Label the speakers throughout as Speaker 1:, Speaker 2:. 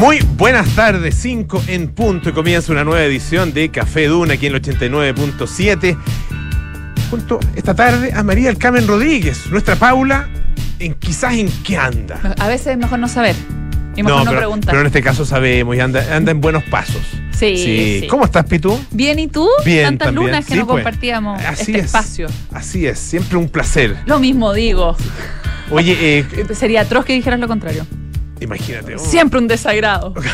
Speaker 1: Muy buenas tardes, 5 en punto y comienza una nueva edición de Café Duna aquí en el 89.7. Junto esta tarde a María El Carmen Rodríguez, nuestra Paula, en quizás en qué anda.
Speaker 2: A veces es mejor no saber. Y mejor no,
Speaker 1: pero,
Speaker 2: preguntar.
Speaker 1: pero en este caso sabemos y anda, anda en buenos pasos.
Speaker 2: Sí, sí.
Speaker 1: ¿Cómo estás, Pitu?
Speaker 2: Bien, ¿y tú?
Speaker 1: Bien,
Speaker 2: Tantas
Speaker 1: también.
Speaker 2: lunas que
Speaker 1: Sí,
Speaker 2: no
Speaker 1: pues.
Speaker 2: compartíamos
Speaker 1: Así
Speaker 2: este
Speaker 1: es.
Speaker 2: espacio.
Speaker 1: Así es, siempre un placer.
Speaker 2: Lo mismo digo.
Speaker 1: Oye, eh,
Speaker 2: Sería atroz que dijeras lo contrario.
Speaker 1: Imagínate. oh,
Speaker 2: Siempre un desagrado.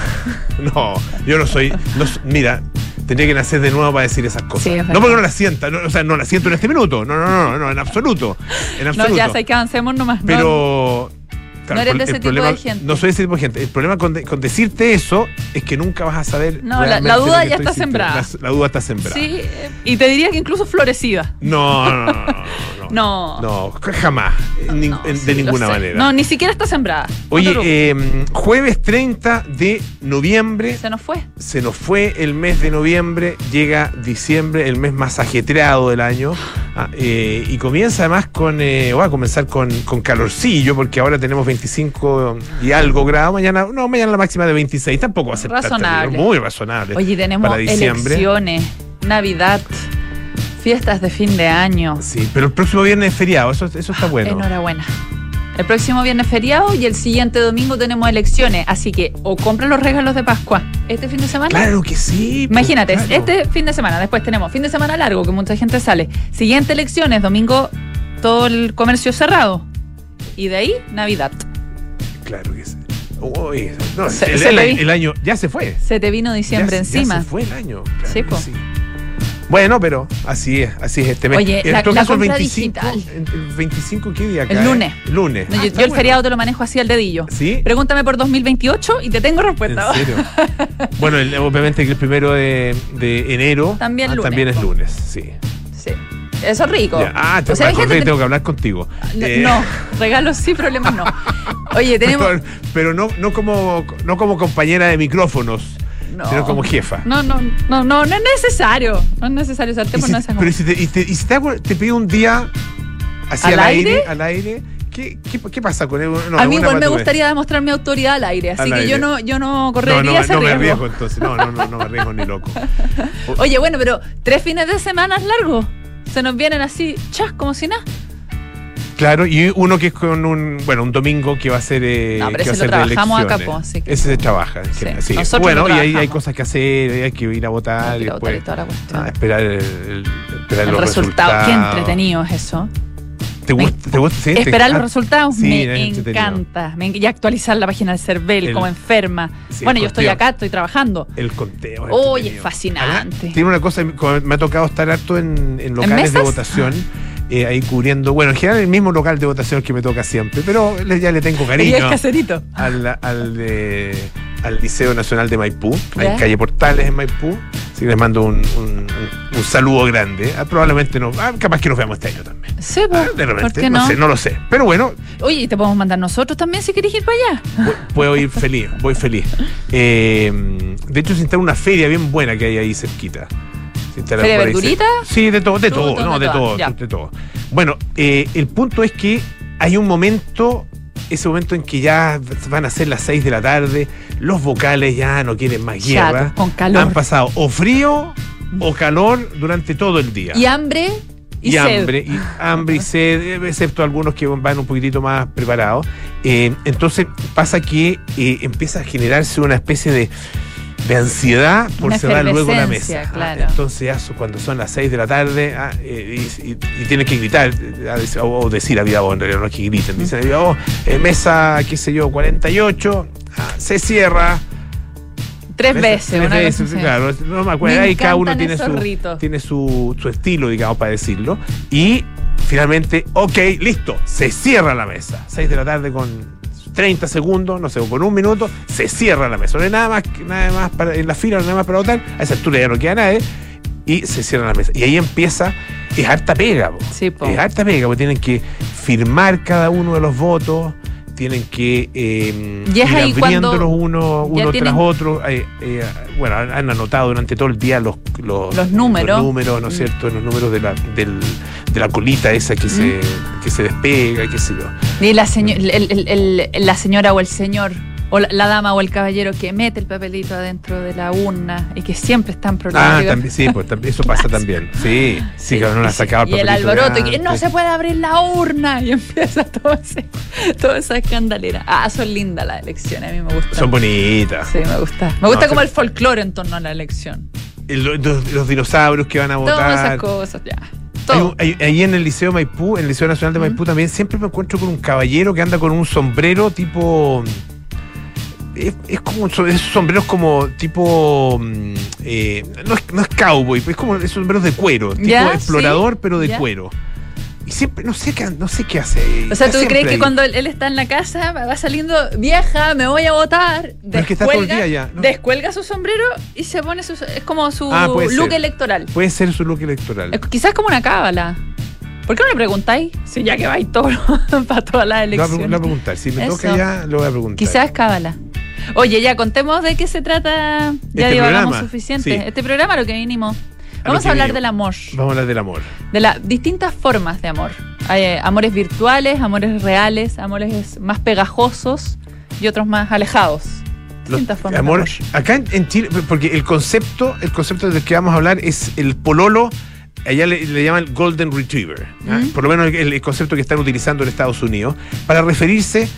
Speaker 1: No, yo no soy. no mira, tendría que nacer de nuevo para decir esas cosas.
Speaker 2: Sí,
Speaker 1: no porque no las sienta, no, o sea, no las siento en este minuto. No, no, no, no, en absoluto. En
Speaker 2: No,
Speaker 1: absoluto.
Speaker 2: ya sé que avancemos nomás. No,
Speaker 1: Pero.
Speaker 2: No eres de ese tipo de gente.
Speaker 1: No soy de ese tipo de gente. El problema con, de- con decirte eso es que nunca vas a saber.
Speaker 2: No, la- duda ya está sembrada.
Speaker 1: La, la duda está sembrada.
Speaker 2: Sí, y te diría que incluso florecida.
Speaker 1: No, no, no, no, no. Jamás.
Speaker 2: No, sí,
Speaker 1: de ninguna manera.
Speaker 2: No, ni siquiera está sembrada.
Speaker 1: Oye, eh, jueves 30 de noviembre.
Speaker 2: se nos fue.
Speaker 1: Se nos fue el mes de noviembre, llega diciembre, el mes más ajetreado del año, ah, eh, y comienza además con, eh, va a comenzar con, con calorcillo, porque ahora tenemos 25 y algo grados, mañana, no, mañana la máxima de 26, tampoco va a ser
Speaker 2: Razonable.
Speaker 1: muy razonable.
Speaker 2: Oye, tenemos
Speaker 1: para diciembre.
Speaker 2: elecciones, Navidad, fiestas de fin de año.
Speaker 1: Sí, pero el próximo viernes es feriado, eso, eso está bueno.
Speaker 2: Enhorabuena. El próximo viernes feriado y el siguiente domingo tenemos elecciones, así que o compra los regalos de Pascua este fin de semana.
Speaker 1: Claro que sí. pues,
Speaker 2: Imagínate,
Speaker 1: claro.
Speaker 2: este fin de semana, después tenemos fin de semana largo, que mucha gente sale. Siguiente elecciones, domingo todo el comercio cerrado. Y de ahí, Navidad.
Speaker 1: Claro que sí. Uy, no,
Speaker 2: Se-
Speaker 1: el,
Speaker 2: se
Speaker 1: el
Speaker 2: te
Speaker 1: año,
Speaker 2: vi.
Speaker 1: el año ya se fue.
Speaker 2: Se te vino diciembre
Speaker 1: Ya se- ya
Speaker 2: encima.
Speaker 1: se fue el año. claro
Speaker 2: Sí, po.
Speaker 1: Bueno, pero así es, así es este mes.
Speaker 2: Oye,
Speaker 1: en
Speaker 2: la- la
Speaker 1: el
Speaker 2: compra
Speaker 1: 25,
Speaker 2: digital.
Speaker 1: ¿El 25 qué día
Speaker 2: El
Speaker 1: cae?
Speaker 2: lunes.
Speaker 1: Lunes.
Speaker 2: No,
Speaker 1: Ah,
Speaker 2: yo, yo el feriado te lo manejo así al dedillo.
Speaker 1: ¿Sí?
Speaker 2: Pregúntame por 2028 y te tengo
Speaker 1: ¿En
Speaker 2: respuesta.
Speaker 1: serio? bueno, el- obviamente que el primero de, de enero
Speaker 2: También lunes,
Speaker 1: también es lunes, sí.
Speaker 2: Sí. Eso es rico.
Speaker 1: Ya. Ah, te
Speaker 2: O sea,
Speaker 1: acordé
Speaker 2: gente
Speaker 1: tengo que hablar contigo.
Speaker 2: No,
Speaker 1: Eh,
Speaker 2: no, regalos sí, problemas no. Oye, tenemos.
Speaker 1: Pero, pero no, no, como, no como compañera de micrófonos,
Speaker 2: No.
Speaker 1: sino como jefa.
Speaker 2: No, no, no, no, no es necesario. No es necesario por
Speaker 1: si-
Speaker 2: no esa
Speaker 1: pero si te, y te- y si te, hago- te pido un día así
Speaker 2: ¿Al
Speaker 1: al, aire?
Speaker 2: aire?
Speaker 1: al aire, ¿qué, qué, qué pasa con él? No,
Speaker 2: A mí igual me gustaría demostrar mi autoridad al aire, así
Speaker 1: Al
Speaker 2: que
Speaker 1: aire.
Speaker 2: yo no, yo no correría
Speaker 1: no,
Speaker 2: ese
Speaker 1: no me
Speaker 2: riesgo.
Speaker 1: arriesgo entonces. No, no, no, no me arriesgo ni loco.
Speaker 2: Oye, bueno, pero tres fines de semana largos. Se nos vienen así, chas, como si nada.
Speaker 1: Claro, y uno que es con un, bueno, un domingo que va a ser. Eh,
Speaker 2: No, pero
Speaker 1: que va a
Speaker 2: ese lo
Speaker 1: ser
Speaker 2: trabajamos acá, po, así que-
Speaker 1: Ese se trabaja. en
Speaker 2: Sí,
Speaker 1: general, sí.
Speaker 2: nosotros
Speaker 1: Bueno, y ahí hay cosas que hacer, hay que ir a votar y
Speaker 2: votar
Speaker 1: ah, esperar, el, el- esperar
Speaker 2: El
Speaker 1: los
Speaker 2: resultado.
Speaker 1: resultados.
Speaker 2: Qué entretenido es eso.
Speaker 1: ¿Te gusta? ¿Te gusta? Sí, te-
Speaker 2: Esperar los
Speaker 1: ah,
Speaker 2: resultados
Speaker 1: sí,
Speaker 2: me
Speaker 1: es
Speaker 2: encanta. Me y actualizar la página del CERVEL
Speaker 1: El-
Speaker 2: como enferma.
Speaker 1: sí,
Speaker 2: bueno, yo estoy acá, estoy trabajando.
Speaker 1: El conteo. es
Speaker 2: Oye,
Speaker 1: entretenido.
Speaker 2: fascinante.
Speaker 1: Además, Tiene una cosa, me ha tocado estar harto en, en locales de votación, eh, ahí cubriendo, bueno, en general el mismo local de votación que me toca siempre, pero le- ya le tengo
Speaker 2: Y es
Speaker 1: cariño
Speaker 2: caserito.
Speaker 1: al, al, Liceo Nacional de Maipú,
Speaker 2: Ya.
Speaker 1: en calle Portales en Maipú. Así que les mando un, un- un- un saludo grande. Ah, probablemente no, ah, capaz que nos veamos este año también.
Speaker 2: Sí,
Speaker 1: Ah,
Speaker 2: po,
Speaker 1: de
Speaker 2: ¿por
Speaker 1: repente,
Speaker 2: qué
Speaker 1: no?
Speaker 2: no?
Speaker 1: sé, no lo sé. Pero bueno,
Speaker 2: Oye, y te podemos mandar nosotros también si querés ir para allá.
Speaker 1: Pu- Puedo ir feliz, voy feliz. Eh, de hecho, se instala una feria bien buena que hay ahí cerquita. Se instala
Speaker 2: ¿Feria
Speaker 1: por ahí
Speaker 2: verdurita?
Speaker 1: Sí, de todo, de
Speaker 2: Todo,
Speaker 1: no, de
Speaker 2: de
Speaker 1: todo,
Speaker 2: ya.
Speaker 1: de todo. Bueno, eh, el punto es que hay un momento, ese momento en que ya van a ser las 6 de la tarde, los vocales ya no quieren más guerra.
Speaker 2: con calor.
Speaker 1: Han pasado o frío o calor durante todo el día
Speaker 2: Y hambre y,
Speaker 1: y
Speaker 2: sed.
Speaker 1: hambre, y hambre y sed, excepto algunos que van un poquitito más preparados. Eh, entonces pasa que eh, empieza a generarse una especie de, de ansiedad por
Speaker 2: Una
Speaker 1: cerrar luego la mesa. Ah,
Speaker 2: claro.
Speaker 1: entonces ya cuando son las 6 de la tarde ah, eh, y, y- que gritar o, o decir a viva voz, en realidad no es que griten, dicen a viva voz, eh, mesa, qué sé yo, 48, ah, se cierra.
Speaker 2: Tres veces,
Speaker 1: tres
Speaker 2: una
Speaker 1: veces,
Speaker 2: vez
Speaker 1: claro, no me acuerdo. Ahí cada uno tiene su,
Speaker 2: ritos.
Speaker 1: tiene su, su estilo, digamos, para decirlo. Y finalmente, ok, listo, se cierra la mesa. 6 de la tarde con 30 segundos, no sé, o con un minuto, se cierra la mesa. No hay nada más, nada más para, en la fila, no hay nada más para votar. A esa altura ya no queda nadie. Y se cierra la mesa. Y ahí empieza, es harta pega, po.
Speaker 2: Sí, po.
Speaker 1: Es harta pega, porque tienen que firmar cada uno de los votos. Tienen que eh, ir abriéndolos uno, uno
Speaker 2: tienen-
Speaker 1: tras otro. Eh, eh, bueno, han anotado durante todo el día los, los,
Speaker 2: Los números.
Speaker 1: los números, ¿no es
Speaker 2: Mm.
Speaker 1: cierto? Los números de la, del- de la colita esa que, se, que se despega, qué sé yo.
Speaker 2: Y la, seño- el- el- el- la señora o el señor O la, la dama o el caballero que mete el papelito adentro de la urna y que siempre están
Speaker 1: Ah,
Speaker 2: problemáticos.
Speaker 1: también, sí, pues también- eso pasa también. Sí, sí, que no la sacaba
Speaker 2: Y el
Speaker 1: papelito
Speaker 2: alboroto, y que no se puede abrir la urna. Y empieza todo ese, toda esa escandalera. Ah, son lindas las elecciones, a mí me gustan.
Speaker 1: Son bonitas.
Speaker 2: Sí, me gusta. Me gusta
Speaker 1: No,
Speaker 2: como el folclore en torno a la elección.
Speaker 1: El- Los, los dinosaurios que van a
Speaker 2: Todas esas
Speaker 1: votar.
Speaker 2: cosas, ya. Todo.
Speaker 1: ahí en el Liceo Maipú, en el Liceo Nacional de Maipú también, siempre me encuentro con un caballero que anda con un sombrero tipo. Es, es como esos sombreros como tipo. mm, eh, no, es, no es cowboy, es como esos sombreros de cuero, tipo
Speaker 2: Ya,
Speaker 1: explorador,
Speaker 2: sí,
Speaker 1: pero de
Speaker 2: ya.
Speaker 1: cuero. Y siempre, no sé qué, no sé qué hace.
Speaker 2: O sea, ¿tú crees que
Speaker 1: ahí.
Speaker 2: cuando él, él está en la casa va saliendo vieja, me voy a votar?
Speaker 1: No, es que está todo el día ya, ¿no?
Speaker 2: descuelga su sombrero y se pone su. Es como su
Speaker 1: Ah,
Speaker 2: look
Speaker 1: ser.
Speaker 2: electoral.
Speaker 1: Puede ser su look electoral.
Speaker 2: Es quizás como una cábala. ¿Por qué no le preguntáis? Si ya que vais todo para todas las
Speaker 1: pre- lo voy a
Speaker 2: elecciones.
Speaker 1: preguntar. Si me
Speaker 2: Eso.
Speaker 1: toca ya, lo voy a preguntar.
Speaker 2: Quizás cábala. Oye, ya contemos de qué se trata. Ya
Speaker 1: Este
Speaker 2: suficiente.
Speaker 1: sí.
Speaker 2: Este programa lo que vinimos. Vamos a hablar del amor.
Speaker 1: Vamos a hablar del amor.
Speaker 2: De las distintas formas de amor. Hay eh, amores virtuales, amores reales, amores más pegajosos y otros más alejados.
Speaker 1: Los-
Speaker 2: Distintas formas
Speaker 1: amor,
Speaker 2: de amor.
Speaker 1: acá en, en Chile, porque el concepto, el concepto del que vamos a hablar es el pololo, allá le, le llaman Golden Retriever, por lo menos el, el concepto que están utilizando en Estados Unidos, para referirse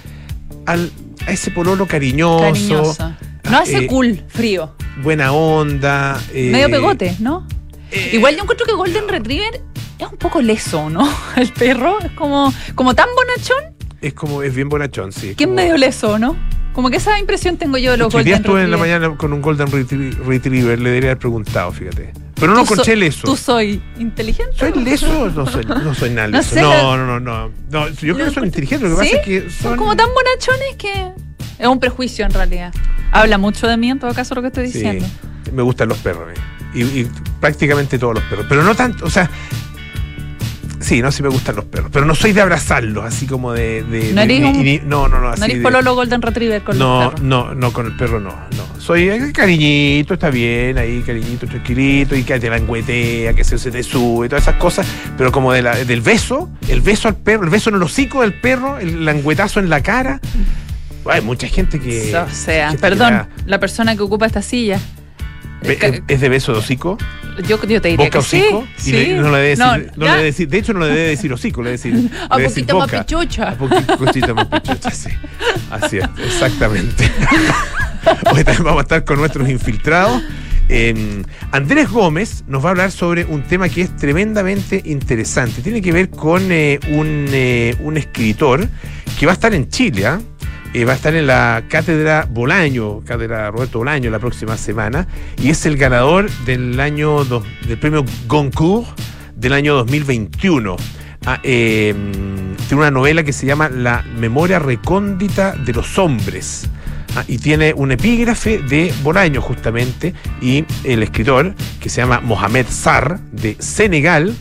Speaker 1: al, a ese pololo cariñoso,
Speaker 2: Cariñoso. No hace
Speaker 1: eh,
Speaker 2: cool, frío.
Speaker 1: buena onda. eh,
Speaker 2: Medio pegote, ¿no?
Speaker 1: Eh,
Speaker 2: Igual yo encuentro que Golden Retriever es un poco leso, ¿no? El perro es como, como tan bonachón
Speaker 1: Es como, es bien bonachón, sí.
Speaker 2: que es
Speaker 1: como-
Speaker 2: medio leso, ¿no? Como que esa impresión tengo yo de los Golden
Speaker 1: estuve en la mañana con un Golden Retrie- Retriever, le debería haber preguntado, fíjate. Pero no
Speaker 2: ¿Tú so-
Speaker 1: leso.
Speaker 2: ¿Tú soy inteligente?
Speaker 1: ¿Soy leso? No soy, no soy nada
Speaker 2: No
Speaker 1: leso.
Speaker 2: sé,
Speaker 1: No, no, no, no, no. Yo creo que son
Speaker 2: encuentro-
Speaker 1: inteligentes. Lo que
Speaker 2: ¿Sí?
Speaker 1: pasa es que son.
Speaker 2: Son como tan bonachones que es un prejuicio en realidad. Habla mucho de mí en todo caso lo que estoy
Speaker 1: Sí,
Speaker 2: diciendo.
Speaker 1: me gustan los perros. eh. Y, y prácticamente todos los perros. Pero no tanto, o sea. Sí, no, sí me gustan los perros. Pero no soy de abrazarlos, así como de. de-
Speaker 2: ¿No eres un-
Speaker 1: no, no, no. Así
Speaker 2: no eres pololo Golden Retriever con
Speaker 1: no,
Speaker 2: los perros.
Speaker 1: no, no, con el perro no, no. Soy eh, cariñito, está bien, ahí, cariñito, tranquilito, y que te languetea, que se, se te sube, todas esas cosas, pero como de la- del beso, el beso al perro, el beso en el hocico del perro, el languetazo en la cara. Hay mucha gente que.
Speaker 2: o sea,
Speaker 1: que
Speaker 2: perdón, la persona que ocupa esta silla.
Speaker 1: ¿Es de beso de hocico?
Speaker 2: Yo, yo te diría
Speaker 1: ¿Boca
Speaker 2: que sí.
Speaker 1: hocico? Y
Speaker 2: sí.
Speaker 1: le- no le debe decir,
Speaker 2: No,
Speaker 1: no,
Speaker 2: ya.
Speaker 1: le decir, de hecho no le debe decir hocico, le debe decir,
Speaker 2: A
Speaker 1: le debe decir
Speaker 2: poquito más pichucha.
Speaker 1: A poquito más pichucha, sí. Así es, exactamente. Hoy también vamos a estar con nuestros infiltrados. Eh, Andrés Gómez nos va a hablar sobre un tema que es tremendamente interesante. Tiene que ver con eh, un, eh, un escritor que va a estar en Chile. ¿ah? Eh, va a estar en la cátedra Bolaño, cátedra Roberto Bolaño, la próxima semana. Y es el ganador del año dos- del premio Goncourt del año 2021. Ah, eh, tiene una novela que se llama La memoria recóndita de los hombres. Ah, y tiene un epígrafe de Bolaño, justamente, y el escritor, que se llama Mohamed Sar, de Senegal,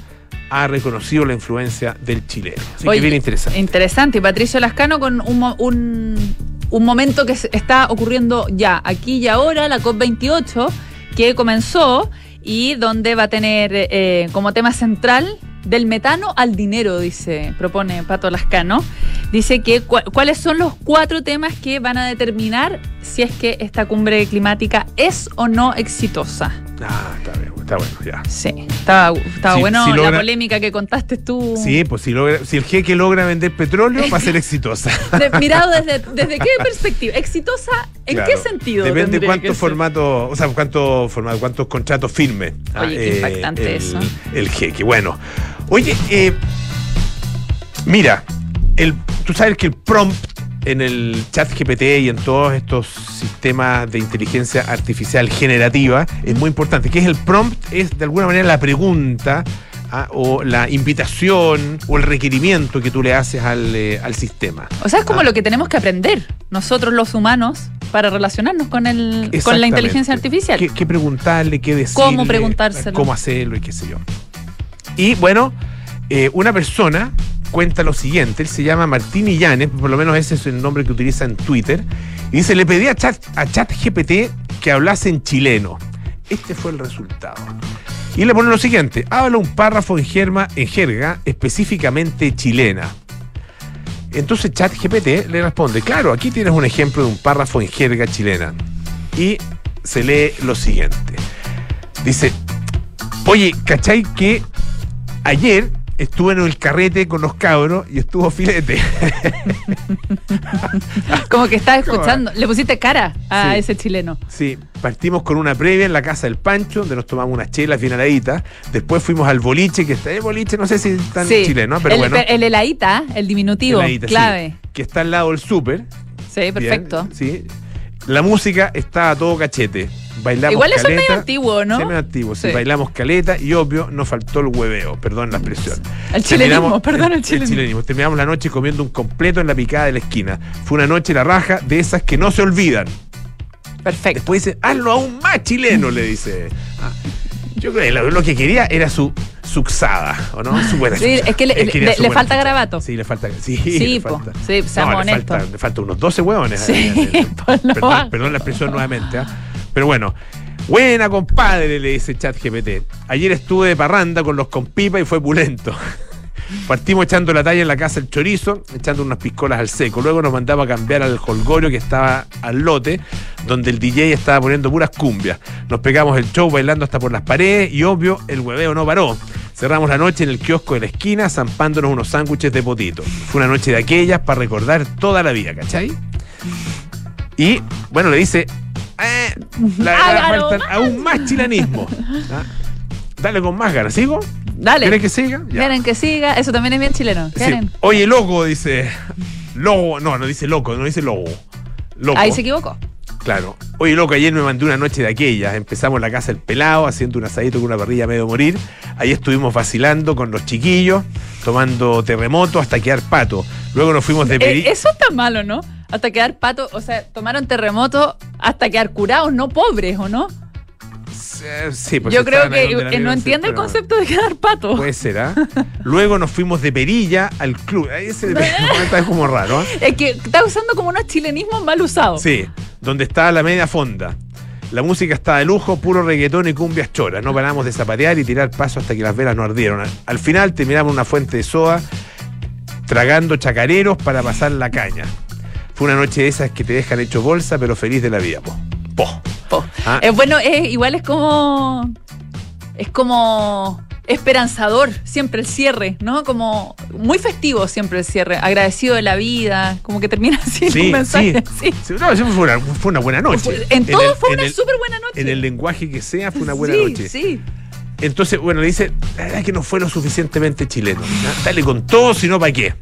Speaker 1: ha reconocido la influencia del chileno. Así
Speaker 2: Oye,
Speaker 1: que bien interesante.
Speaker 2: Interesante. Y Patricio Lascano con un, un, un momento que está ocurriendo ya, aquí y ahora, la COP28, que comenzó y donde va a tener eh, como tema central del metano al dinero, dice, propone Pato Lascano. Dice que cuáles son los cuatro temas que van a determinar si es que esta cumbre climática es o no exitosa.
Speaker 1: Ah, está bien, está bueno, ya.
Speaker 2: Sí, estaba, estaba
Speaker 1: Si-
Speaker 2: bueno
Speaker 1: si logra-
Speaker 2: la polémica que contaste tú.
Speaker 1: Sí, pues si, logra, si el jeque logra vender petróleo, va a ser exitosa.
Speaker 2: De- mirado desde, desde qué perspectiva, exitosa, ¿en
Speaker 1: Claro.
Speaker 2: qué sentido?
Speaker 1: Depende cuántos formatos, o sea, cuántos formatos, cuántos contratos firme.
Speaker 2: Oye, qué impactante
Speaker 1: el,
Speaker 2: eso.
Speaker 1: El jeque. Bueno, oye, eh, mira, el, tú sabes que el prompt en el chat GPT y en todos estos sistemas de inteligencia artificial generativa es muy importante. Que es el prompt? Es de alguna manera la pregunta ah, o la invitación o el requerimiento que tú le haces al, eh, al sistema.
Speaker 2: O sea, es como
Speaker 1: Ah.
Speaker 2: lo que tenemos que aprender nosotros los humanos para relacionarnos con, el, con la inteligencia artificial.
Speaker 1: ¿Qué, qué preguntarle, qué decirle?
Speaker 2: Cómo preguntárselo.
Speaker 1: Cómo hacerlo y qué sé yo. Y bueno, eh, una persona cuenta lo siguiente, él se llama Martín Illanes, por lo menos ese es el nombre que utiliza en Twitter, y dice, le pedí a Chat, que hablase en chileno. Este fue el resultado. Y le pone lo siguiente, habla un párrafo en, en jerga específicamente chilena. Entonces ChatGPT le responde, claro, aquí tienes un ejemplo de un párrafo en jerga chilena. Y se lee lo siguiente. Dice, oye, ¿cachai que ayer estuve en el carrete con los cabros y estuvo filete?
Speaker 2: Como que estás escuchando. Le pusiste cara a
Speaker 1: Sí.
Speaker 2: ese chileno.
Speaker 1: Sí, partimos con una previa en la casa del Pancho, donde nos tomamos unas chelas bien heladitas. Después fuimos al boliche, que está el boliche, no sé si tan
Speaker 2: Sí.
Speaker 1: chileno, pero
Speaker 2: el,
Speaker 1: bueno.
Speaker 2: El heladita, el diminutivo,
Speaker 1: heladita, sí,
Speaker 2: clave.
Speaker 1: que está al lado del súper.
Speaker 2: Sí,
Speaker 1: Bien,
Speaker 2: perfecto.
Speaker 1: sí. La música está a todo cachete. Bailamos
Speaker 2: Igual eso es medio antiguo, ¿no?
Speaker 1: Sí, medio antiguo. sí.
Speaker 2: Sí.
Speaker 1: Bailamos caleta y obvio nos faltó el hueveo, perdón la expresión.
Speaker 2: El chilenismo, perdón, el chilenismo.
Speaker 1: Terminamos la noche comiendo un completo en la picada de la esquina. Fue una noche la raja de esas que no se olvidan.
Speaker 2: Perfecto.
Speaker 1: Después dice, hazlo aún más chileno, le dice. Ah, yo creo que lo, lo que quería era su suxada, ¿o no? Su buena
Speaker 2: Sí, es que le- falta
Speaker 1: chucha.
Speaker 2: garabato.
Speaker 1: Sí, le falta. Sí,
Speaker 2: Sí,
Speaker 1: le
Speaker 2: po.
Speaker 1: falta.
Speaker 2: Sí,
Speaker 1: No, le falta, le falta unos 12 hueones.
Speaker 2: Sí, lo
Speaker 1: perdón, perdón la expresión nuevamente. ¿ah? Pero bueno. Buena, compadre, le dice ChatGPT. Ayer estuve de parranda con los compipa y fue pulento. Partimos echando la talla en la casa el chorizo, echando unas piscolas al seco. Luego nos mandaba a cambiar al holgorio que estaba al lote, donde el DJ estaba poniendo puras cumbias. Nos pegamos el show bailando hasta por las paredes y obvio, el hueveo no paró. Cerramos la noche en el kiosco de la esquina, zampándonos unos sándwiches de potito. Fue una noche de aquellas para recordar toda la vida, ¿cachai? Y bueno, le dice, eh, la verdad
Speaker 2: Hágalo
Speaker 1: faltan aún más chilenismo. ¿Ah? Dale con más ganas, ¿sigo?
Speaker 2: Dale.
Speaker 1: ¿Quieres que siga? Ya.
Speaker 2: Quieren que siga. Eso también es bien chileno.
Speaker 1: Sí.
Speaker 2: ¿Quieren?
Speaker 1: Oye, loco, dice. Logo, no, no dice loco, no dice logo. Loco.
Speaker 2: Ahí se equivocó.
Speaker 1: Claro. Oye, loco, ayer me mandé una noche de aquellas. Empezamos la casa del pelado, haciendo un asadito con una parrilla medio morir. Ahí estuvimos vacilando con los chiquillos, tomando terremoto hasta quedar pato. Luego nos fuimos de
Speaker 2: Eh, eso está malo, ¿no? Hasta quedar pato, o sea, tomaron terremoto hasta quedar curados, no pobres, ¿o no?
Speaker 1: Eh, Sí, pues
Speaker 2: Yo creo que eh, no entiende el concepto de quedar pato.
Speaker 1: Puede ser, ¿ah? Luego nos fuimos de perilla al club. Ahí ese está como raro, ¿ah?
Speaker 2: Es que está usando como unos chilenismos mal usados.
Speaker 1: Sí, donde estaba la media fonda. La música estaba de lujo, puro reggaetón y cumbias choras. No paramos de zapatear y tirar paso hasta que las velas no ardieron. Al- Al final terminamos una fuente de soda, tragando chacareros para pasar la caña. Fue una noche de esas que te dejan hecho bolsa, pero feliz de la vida, po. Po.
Speaker 2: Po.
Speaker 1: Ah.
Speaker 2: Es bueno, es, igual es como. Es como esperanzador siempre el cierre, ¿no? Como muy festivo siempre el cierre, agradecido de la vida, como que termina así
Speaker 1: Sí,
Speaker 2: un mensaje.
Speaker 1: sí.
Speaker 2: sí.
Speaker 1: Sí, no, fue una, fue una buena noche.
Speaker 2: En todo
Speaker 1: el-
Speaker 2: fue una súper buena noche.
Speaker 1: En el lenguaje que sea, fue una buena
Speaker 2: sí,
Speaker 1: noche.
Speaker 2: Sí,
Speaker 1: Entonces, bueno, le dice, la verdad es que no fue lo suficientemente chileno. ¿ah? Dale con todo, si no, ¿para qué?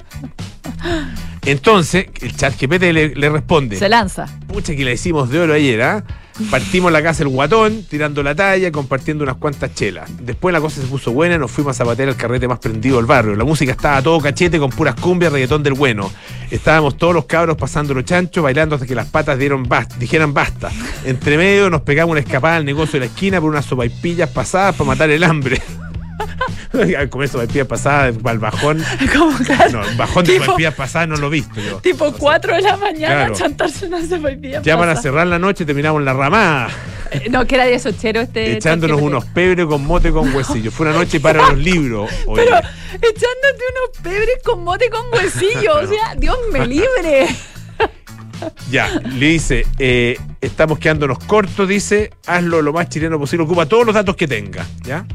Speaker 1: Entonces, el chat GPT le, le responde,
Speaker 2: se lanza.
Speaker 1: pucha que le hicimos de oro ayer, ¿ah? Partimos la casa el guatón, tirando la talla, compartiendo unas cuantas chelas. Después la cosa se puso buena, nos fuimos a zapatear el carrete más prendido del barrio. La música estaba todo cachete con puras cumbias, reggaetón del bueno. Estábamos todos los cabros pasando los chanchos, bailando hasta que las patas dieron dijeran basta. Entre medio nos pegamos una escapada al negocio de la esquina por unas sopaipillas pasadas para matar el hambre. Al comer sopaipillas pasadas, al bajón.
Speaker 2: Como
Speaker 1: No, bajón de
Speaker 2: Tipo-
Speaker 1: sopaipillas pasadas no lo he visto yo.
Speaker 2: tipo 4 de la mañana
Speaker 1: Claro.
Speaker 2: chantarse una sopaipilla.
Speaker 1: Ya para
Speaker 2: pasa.
Speaker 1: cerrar la noche terminamos la ramada.
Speaker 2: Eh, No, que era de sochero este.
Speaker 1: echándonos unos pebres con mote con huesillo. Fue una noche para los libros. oye.
Speaker 2: Pero echándote unos pebres con mote con huesillo. o sea, Dios me libre.
Speaker 1: Ya, le dice, eh, estamos quedándonos cortos, dice, hazlo lo más chileno posible, ocupa todos los datos que tenga, ¿ya?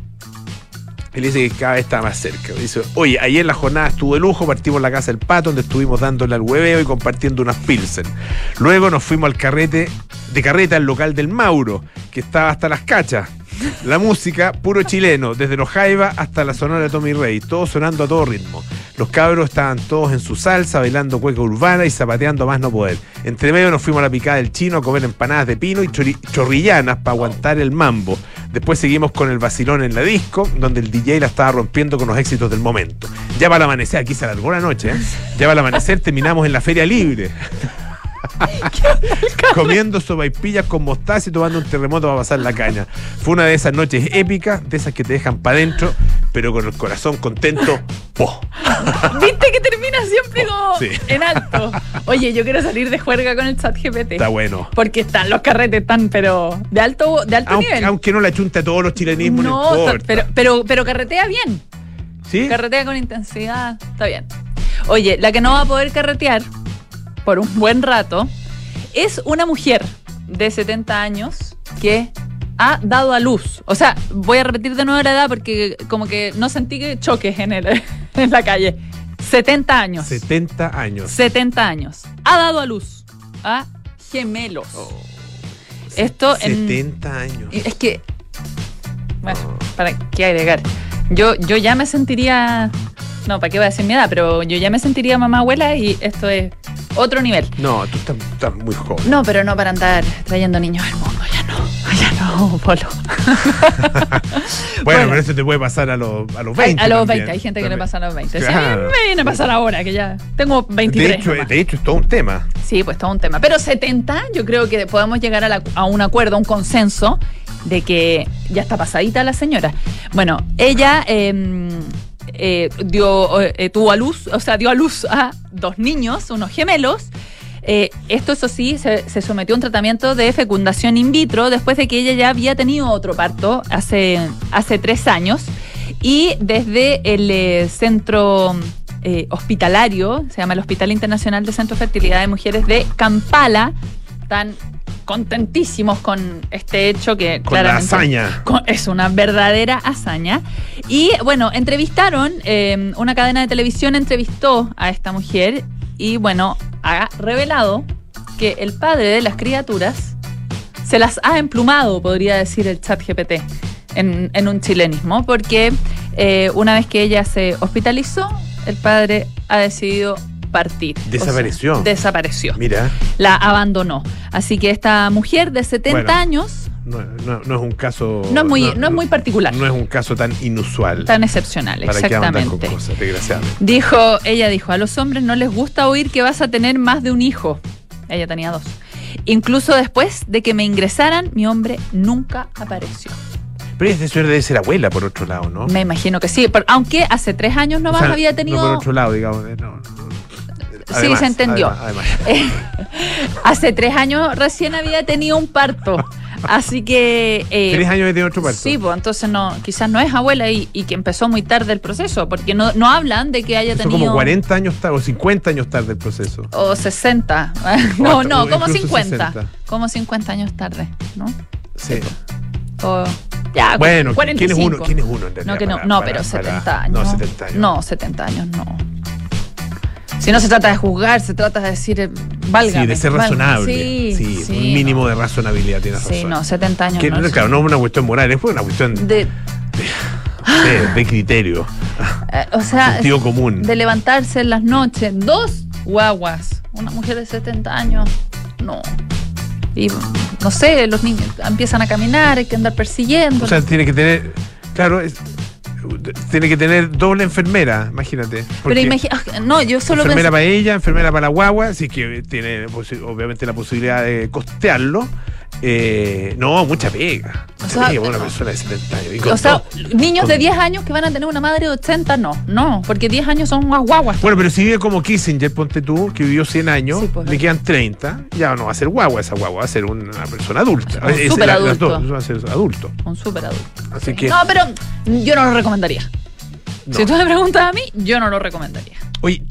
Speaker 1: Dice que cada vez está más cerca. Dice, oye, ayer la jornada estuvo de lujo, partimos la casa del pato, donde estuvimos dándole al hueveo y compartiendo unas pilsen. Luego nos fuimos al carrete, de carreta al local del Mauro, que estaba hasta las cachas. La música, puro chileno, desde los Jaiba hasta la sonora de Tommy Rey, todo sonando a todo ritmo. Los cabros estaban todos en su salsa, bailando cueca urbana y zapateando más no poder. Entre medio nos fuimos a la picada del chino a comer empanadas de pino y chorrillanas para aguantar el mambo. Después seguimos con el vacilón en la disco, donde el DJ la estaba rompiendo con los éxitos del momento. Ya para el amanecer, aquí se alargó la noche, ¿eh? Ya para el amanecer terminamos en la feria libre. comiendo sopaipillas con mostaza y tomando un terremoto para pasar la caña. Fue una de esas noches épicas, de esas que te dejan para adentro, pero con el corazón contento. ¡po!
Speaker 2: ¿Viste que termina siempre como
Speaker 1: Sí.
Speaker 2: en alto? Oye, yo quiero salir de juerga con el chat GPT.
Speaker 1: Está bueno.
Speaker 2: Porque están los carretes tan, pero de alto, de alto
Speaker 1: Aunque,
Speaker 2: nivel.
Speaker 1: aunque no la chunta a todos los chilenismos, no,
Speaker 2: no,
Speaker 1: importa.
Speaker 2: pero, pero, pero carretea bien.
Speaker 1: ¿Sí?
Speaker 2: Carretea con intensidad. Está bien. Oye, la que no va a poder carretear por un buen rato es una mujer de 70 años que ha dado a luz. O sea, voy a repetir de nuevo la edad porque como que no sentí que choques en, el, en la calle. 70 años.
Speaker 1: 70 años.
Speaker 2: 70 años. Ha dado a luz a gemelos.
Speaker 1: Oh.
Speaker 2: Esto en-
Speaker 1: 70 años.
Speaker 2: Y Es que. Bueno, ¿para qué agregar? Yo, yo ya me sentiría. No, ¿para qué voy a decir mi edad? Pero yo ya me sentiría mamá abuela y esto es otro nivel.
Speaker 1: No, tú estás, estás muy joven.
Speaker 2: No, pero no para andar trayendo niños al mundo. Ya no. Ya no, Polo.
Speaker 1: Bueno,
Speaker 2: Bueno.
Speaker 1: pero eso te puede pasar a los, a los
Speaker 2: Hay-
Speaker 1: 20.
Speaker 2: a los
Speaker 1: también.
Speaker 2: 20, hay gente que le pasa a los 20. Sí,
Speaker 1: Claro.
Speaker 2: me viene a pasar ahora, que ya tengo 23.
Speaker 1: De hecho,
Speaker 2: nomás.
Speaker 1: de hecho, es todo un tema.
Speaker 2: Sí, pues todo un tema. Pero 70, yo creo que podemos llegar a, la- a un acuerdo, a un consenso de que ya está pasadita la señora. Bueno, ella eh, eh, dio, eh, tuvo a luz, o sea, dio a luz a dos niños, unos gemelos. Eh, esto, eso sí, se, se sometió a un tratamiento de fecundación in vitro después de que ella ya había tenido otro parto hace, hace tres años. Y desde el centro hospitalario, se llama el Hospital Internacional de Centro de Fertilidad de Mujeres de Kampala, están contentísimos con este hecho que
Speaker 1: Con la
Speaker 2: claramente
Speaker 1: hazaña.
Speaker 2: con- es una verdadera hazaña. Y bueno, entrevistaron, eh, una cadena de televisión entrevistó a esta mujer y bueno, ha revelado que el padre de las criaturas se las ha emplumado, podría decir el chat GPT, en, en un chilenismo, porque eh, una vez que ella se hospitalizó, el padre ha decidido partir. O sea,
Speaker 1: Desapareció.
Speaker 2: desapareció.
Speaker 1: Mira,
Speaker 2: La abandonó. Así que esta mujer de 70
Speaker 1: Bueno.
Speaker 2: años
Speaker 1: no, no- no es un caso.
Speaker 2: no es muy, no, es muy particular,
Speaker 1: No es un caso tan inusual.
Speaker 2: tan excepcional,
Speaker 1: para que ahondar con
Speaker 2: exactamente.
Speaker 1: cosas, desgraciadamente.
Speaker 2: Dijo, ella dijo, a los hombres no les gusta oír que vas a tener más de un hijo. Ella tenía dos. Incluso después de que me ingresaran, mi hombre nunca apareció.
Speaker 1: Pero este señor debe ser abuela, por otro lado, ¿no?
Speaker 2: Me imagino que sí, pero- aunque hace tres años nomás
Speaker 1: O sea,
Speaker 2: había tenido...
Speaker 1: No por otro lado, digamos. no, no.
Speaker 2: Sí, se entendió.
Speaker 1: Además, además.
Speaker 2: Hace tres años recién había tenido un parto. Así que... eh,
Speaker 1: Tres años de tener otro parto.
Speaker 2: Sí, pues entonces no, quizás no es abuela y, y que empezó muy tarde el proceso, porque no, no hablan de que haya
Speaker 1: Eso
Speaker 2: tenido...
Speaker 1: como 40 años tarde, o 50 años tarde el proceso.
Speaker 2: O 60. No,
Speaker 1: O
Speaker 2: no, como
Speaker 1: incluso
Speaker 2: 50.
Speaker 1: 60.
Speaker 2: Como 50 años tarde, ¿no?
Speaker 1: Sí.
Speaker 2: O, ya,
Speaker 1: Bueno,
Speaker 2: 45.
Speaker 1: ¿quién es uno? ¿Quién es uno en realidad?
Speaker 2: No, que no,
Speaker 1: para-
Speaker 2: no
Speaker 1: para-
Speaker 2: pero
Speaker 1: para-
Speaker 2: 70 años.
Speaker 1: No, 70 años.
Speaker 2: No, 70 años no. Si no se trata de juzgar, se trata de decir, eh, válgame.
Speaker 1: Sí, de ser
Speaker 2: válgame.
Speaker 1: razonable.
Speaker 2: Sí,
Speaker 1: Sí,
Speaker 2: sí,
Speaker 1: un mínimo
Speaker 2: no.
Speaker 1: de razonabilidad tienes
Speaker 2: Sí,
Speaker 1: razón.
Speaker 2: no, 70 años
Speaker 1: Que,
Speaker 2: no.
Speaker 1: claro, no es una cuestión moral, es una cuestión de,
Speaker 2: de,
Speaker 1: de criterio,
Speaker 2: eh, o sea,
Speaker 1: sentido común.
Speaker 2: de levantarse en las noches, dos guaguas, una mujer de 70 años, no. Y no sé, los niños empiezan a caminar, hay que andar persiguiendo.
Speaker 1: O sea, tiene que tener, claro, es- tiene que tener doble enfermera, imagínate.
Speaker 2: pero imagina, no, yo solo
Speaker 1: enfermera
Speaker 2: pensé,
Speaker 1: para ella, enfermera para la guagua, así que tiene obviamente la posibilidad de costearlo. Eh, no, mucha pega.
Speaker 2: O sea,
Speaker 1: pega una
Speaker 2: no.
Speaker 1: persona de 70 años.
Speaker 2: O sea, niños de
Speaker 1: con-
Speaker 2: 10 años que van a tener una madre de 80, no, no, porque 10 años son más guaguas.
Speaker 1: Bueno, pero si vive como Kissinger, ponte tú, que vivió 100 años,
Speaker 2: Sí, pues.
Speaker 1: le quedan 30, ya no va a ser guagua esa guagua, va a ser una persona adulta.
Speaker 2: Un
Speaker 1: Es- es-
Speaker 2: superadulto.
Speaker 1: las dos, va a ser adulto.
Speaker 2: Un súper adulto.
Speaker 1: Así que,
Speaker 2: No, pero yo no lo recomendaría.
Speaker 1: no.
Speaker 2: Si tú me preguntas a mí, yo no lo recomendaría.
Speaker 1: Oye,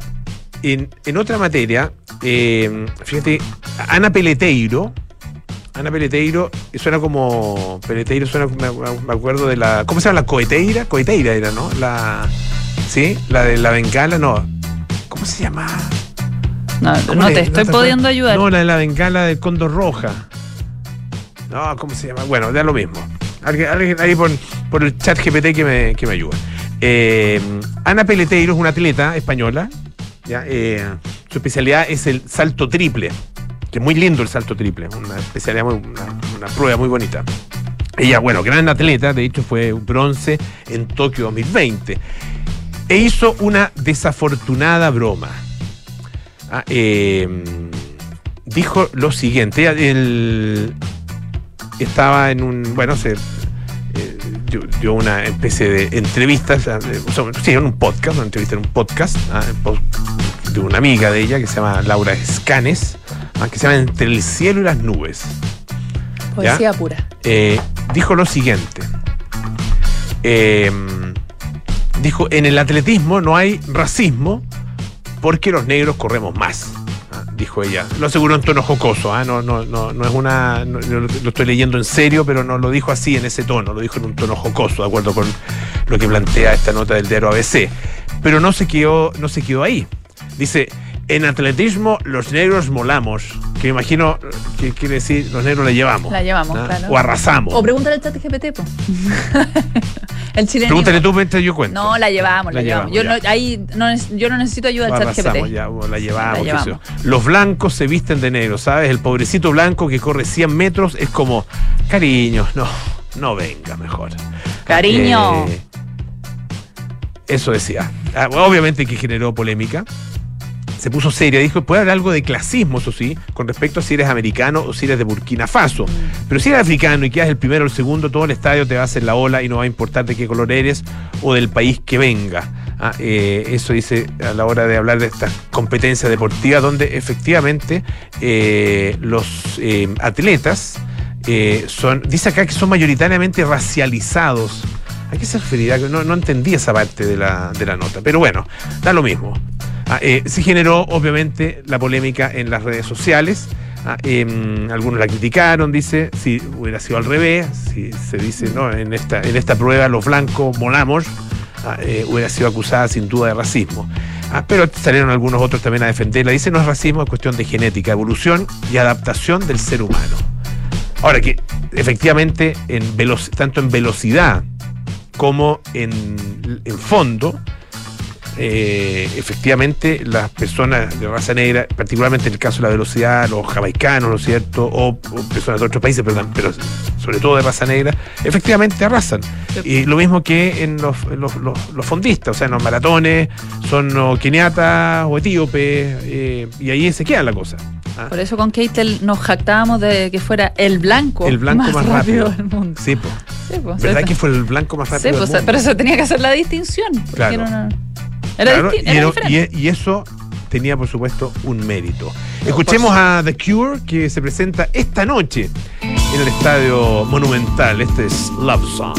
Speaker 1: en, en otra materia, eh, fíjate, Ana Peleteiro, Ana Peleteiro, suena como, Peleteiro suena, me, me acuerdo de la, ¿cómo se llama? La Coeteira, Coeteira era, ¿no? La, ¿sí? La de la Bengala, no. ¿Cómo se llama?
Speaker 2: No,
Speaker 1: ¿Cómo
Speaker 2: no
Speaker 1: le-
Speaker 2: te estoy
Speaker 1: acuerdas?
Speaker 2: pudiendo ayudar.
Speaker 1: No, la de la Bengala del Cóndor Roja. No, ¿cómo se llama? Bueno, da lo mismo. Alguien, alguien ahí por, por el chat GPT que me, que me ayuda. Eh, Ana Peleteiro es una atleta española. ¿ya? Eh, su especialidad es el salto triple. Que muy lindo el salto triple. Una especialidad, una, prueba muy bonita. Ella, bueno, gran atleta, de hecho fue bronce en Tokio 2020. E hizo una desafortunada broma. Ah, eh, dijo lo siguiente. Él estaba en un. Bueno, se. eh, dio, una especie de entrevista, o sea, sí, en un podcast, una entrevista en un podcast, ah, de una amiga de ella que se llama Laura Escanes, que se llama Entre el cielo y las nubes.
Speaker 2: Poesía pura.
Speaker 1: Eh, dijo lo siguiente. Eh, dijo, en el atletismo no hay racismo porque los negros corremos más. ah, Dijo ella. Lo aseguró en tono jocoso, ah, no, no, no, no es una. no- lo estoy leyendo en serio, pero no lo dijo así en ese tono, lo dijo en un tono jocoso, de acuerdo con lo que plantea esta nota del diario ABC. Pero no se quedó, no se quedó ahí. Dice, en atletismo los negros molamos, que me imagino que quiere decir los negros la llevamos.
Speaker 2: La llevamos, claro.
Speaker 1: O arrasamos.
Speaker 2: O pregúntale al chat GPT, po. El chileno.
Speaker 1: Pregúntale tú mientras yo cuento.
Speaker 2: No, la llevamos, la,
Speaker 1: La
Speaker 2: llevamos.
Speaker 1: llevamos,
Speaker 2: Yo, no, ahí no, yo no necesito ayuda del chat
Speaker 1: arrasamos,
Speaker 2: GPT.
Speaker 1: ya, la llevamos,
Speaker 2: La llevamos.
Speaker 1: Los blancos se visten de negro, ¿sabes? El pobrecito blanco que corre 100 metros es como, cariño, no, no venga mejor.
Speaker 2: Cariño.
Speaker 1: Eh, eso decía. Ah, obviamente que generó polémica. Se puso seria, dijo, puede haber algo de clasismo, eso sí, con respecto a si eres americano o si eres de Burkina Faso. Pero si eres africano y quedas el primero o el segundo, todo el estadio te va a hacer la ola y no va a importar de qué color eres o del país que venga. Ah, eh, eso dice a la hora de hablar de esta competencia deportiva, donde efectivamente eh, los eh, atletas son, dice acá que son mayoritariamente racializados. ¿A qué se referirá? No, no entendí esa parte de la, de la nota, pero bueno, da lo mismo. Ah, eh, se generó obviamente la polémica en las redes sociales. Ah, em, algunos la criticaron, dice, si hubiera sido al revés, si se dice, no, en esta, en esta prueba los blancos molamos, ah, eh, hubiera sido acusada sin duda de racismo. Ah, pero salieron algunos otros también a defenderla. Dice, no es racismo, es cuestión de genética, evolución y adaptación del ser humano. Ahora que efectivamente, en tanto en velocidad como en, en fondo, eh, efectivamente las personas de raza negra, particularmente en el caso de la velocidad, los jamaicanos, ¿no es cierto? O, o personas de otros países, pero, pero sobre todo de raza negra, efectivamente arrasan. Y lo mismo que en los, en los, los- los fondistas, o sea, en los maratones, son o keniatas o etíopes, eh, y ahí se queda la cosa. ¿ah?
Speaker 2: Por eso con Keitel nos jactábamos de que fuera el blanco,
Speaker 1: El blanco más, rápido.
Speaker 2: del mundo.
Speaker 1: Sí.
Speaker 2: Sí, pues,
Speaker 1: ¿Verdad
Speaker 2: sí,
Speaker 1: que fue el blanco más
Speaker 2: sí,
Speaker 1: rápido?
Speaker 2: pues,
Speaker 1: del mundo?
Speaker 2: pero eso tenía que hacer la distinción.
Speaker 1: Claro.
Speaker 2: Era
Speaker 1: Claro,
Speaker 2: disti-
Speaker 1: y,
Speaker 2: era
Speaker 1: era-
Speaker 2: diferente.
Speaker 1: y- y eso tenía, por supuesto, un mérito. Escuchemos a The Cure, que se presenta esta noche en el Estadio Monumental. Este es Love Song.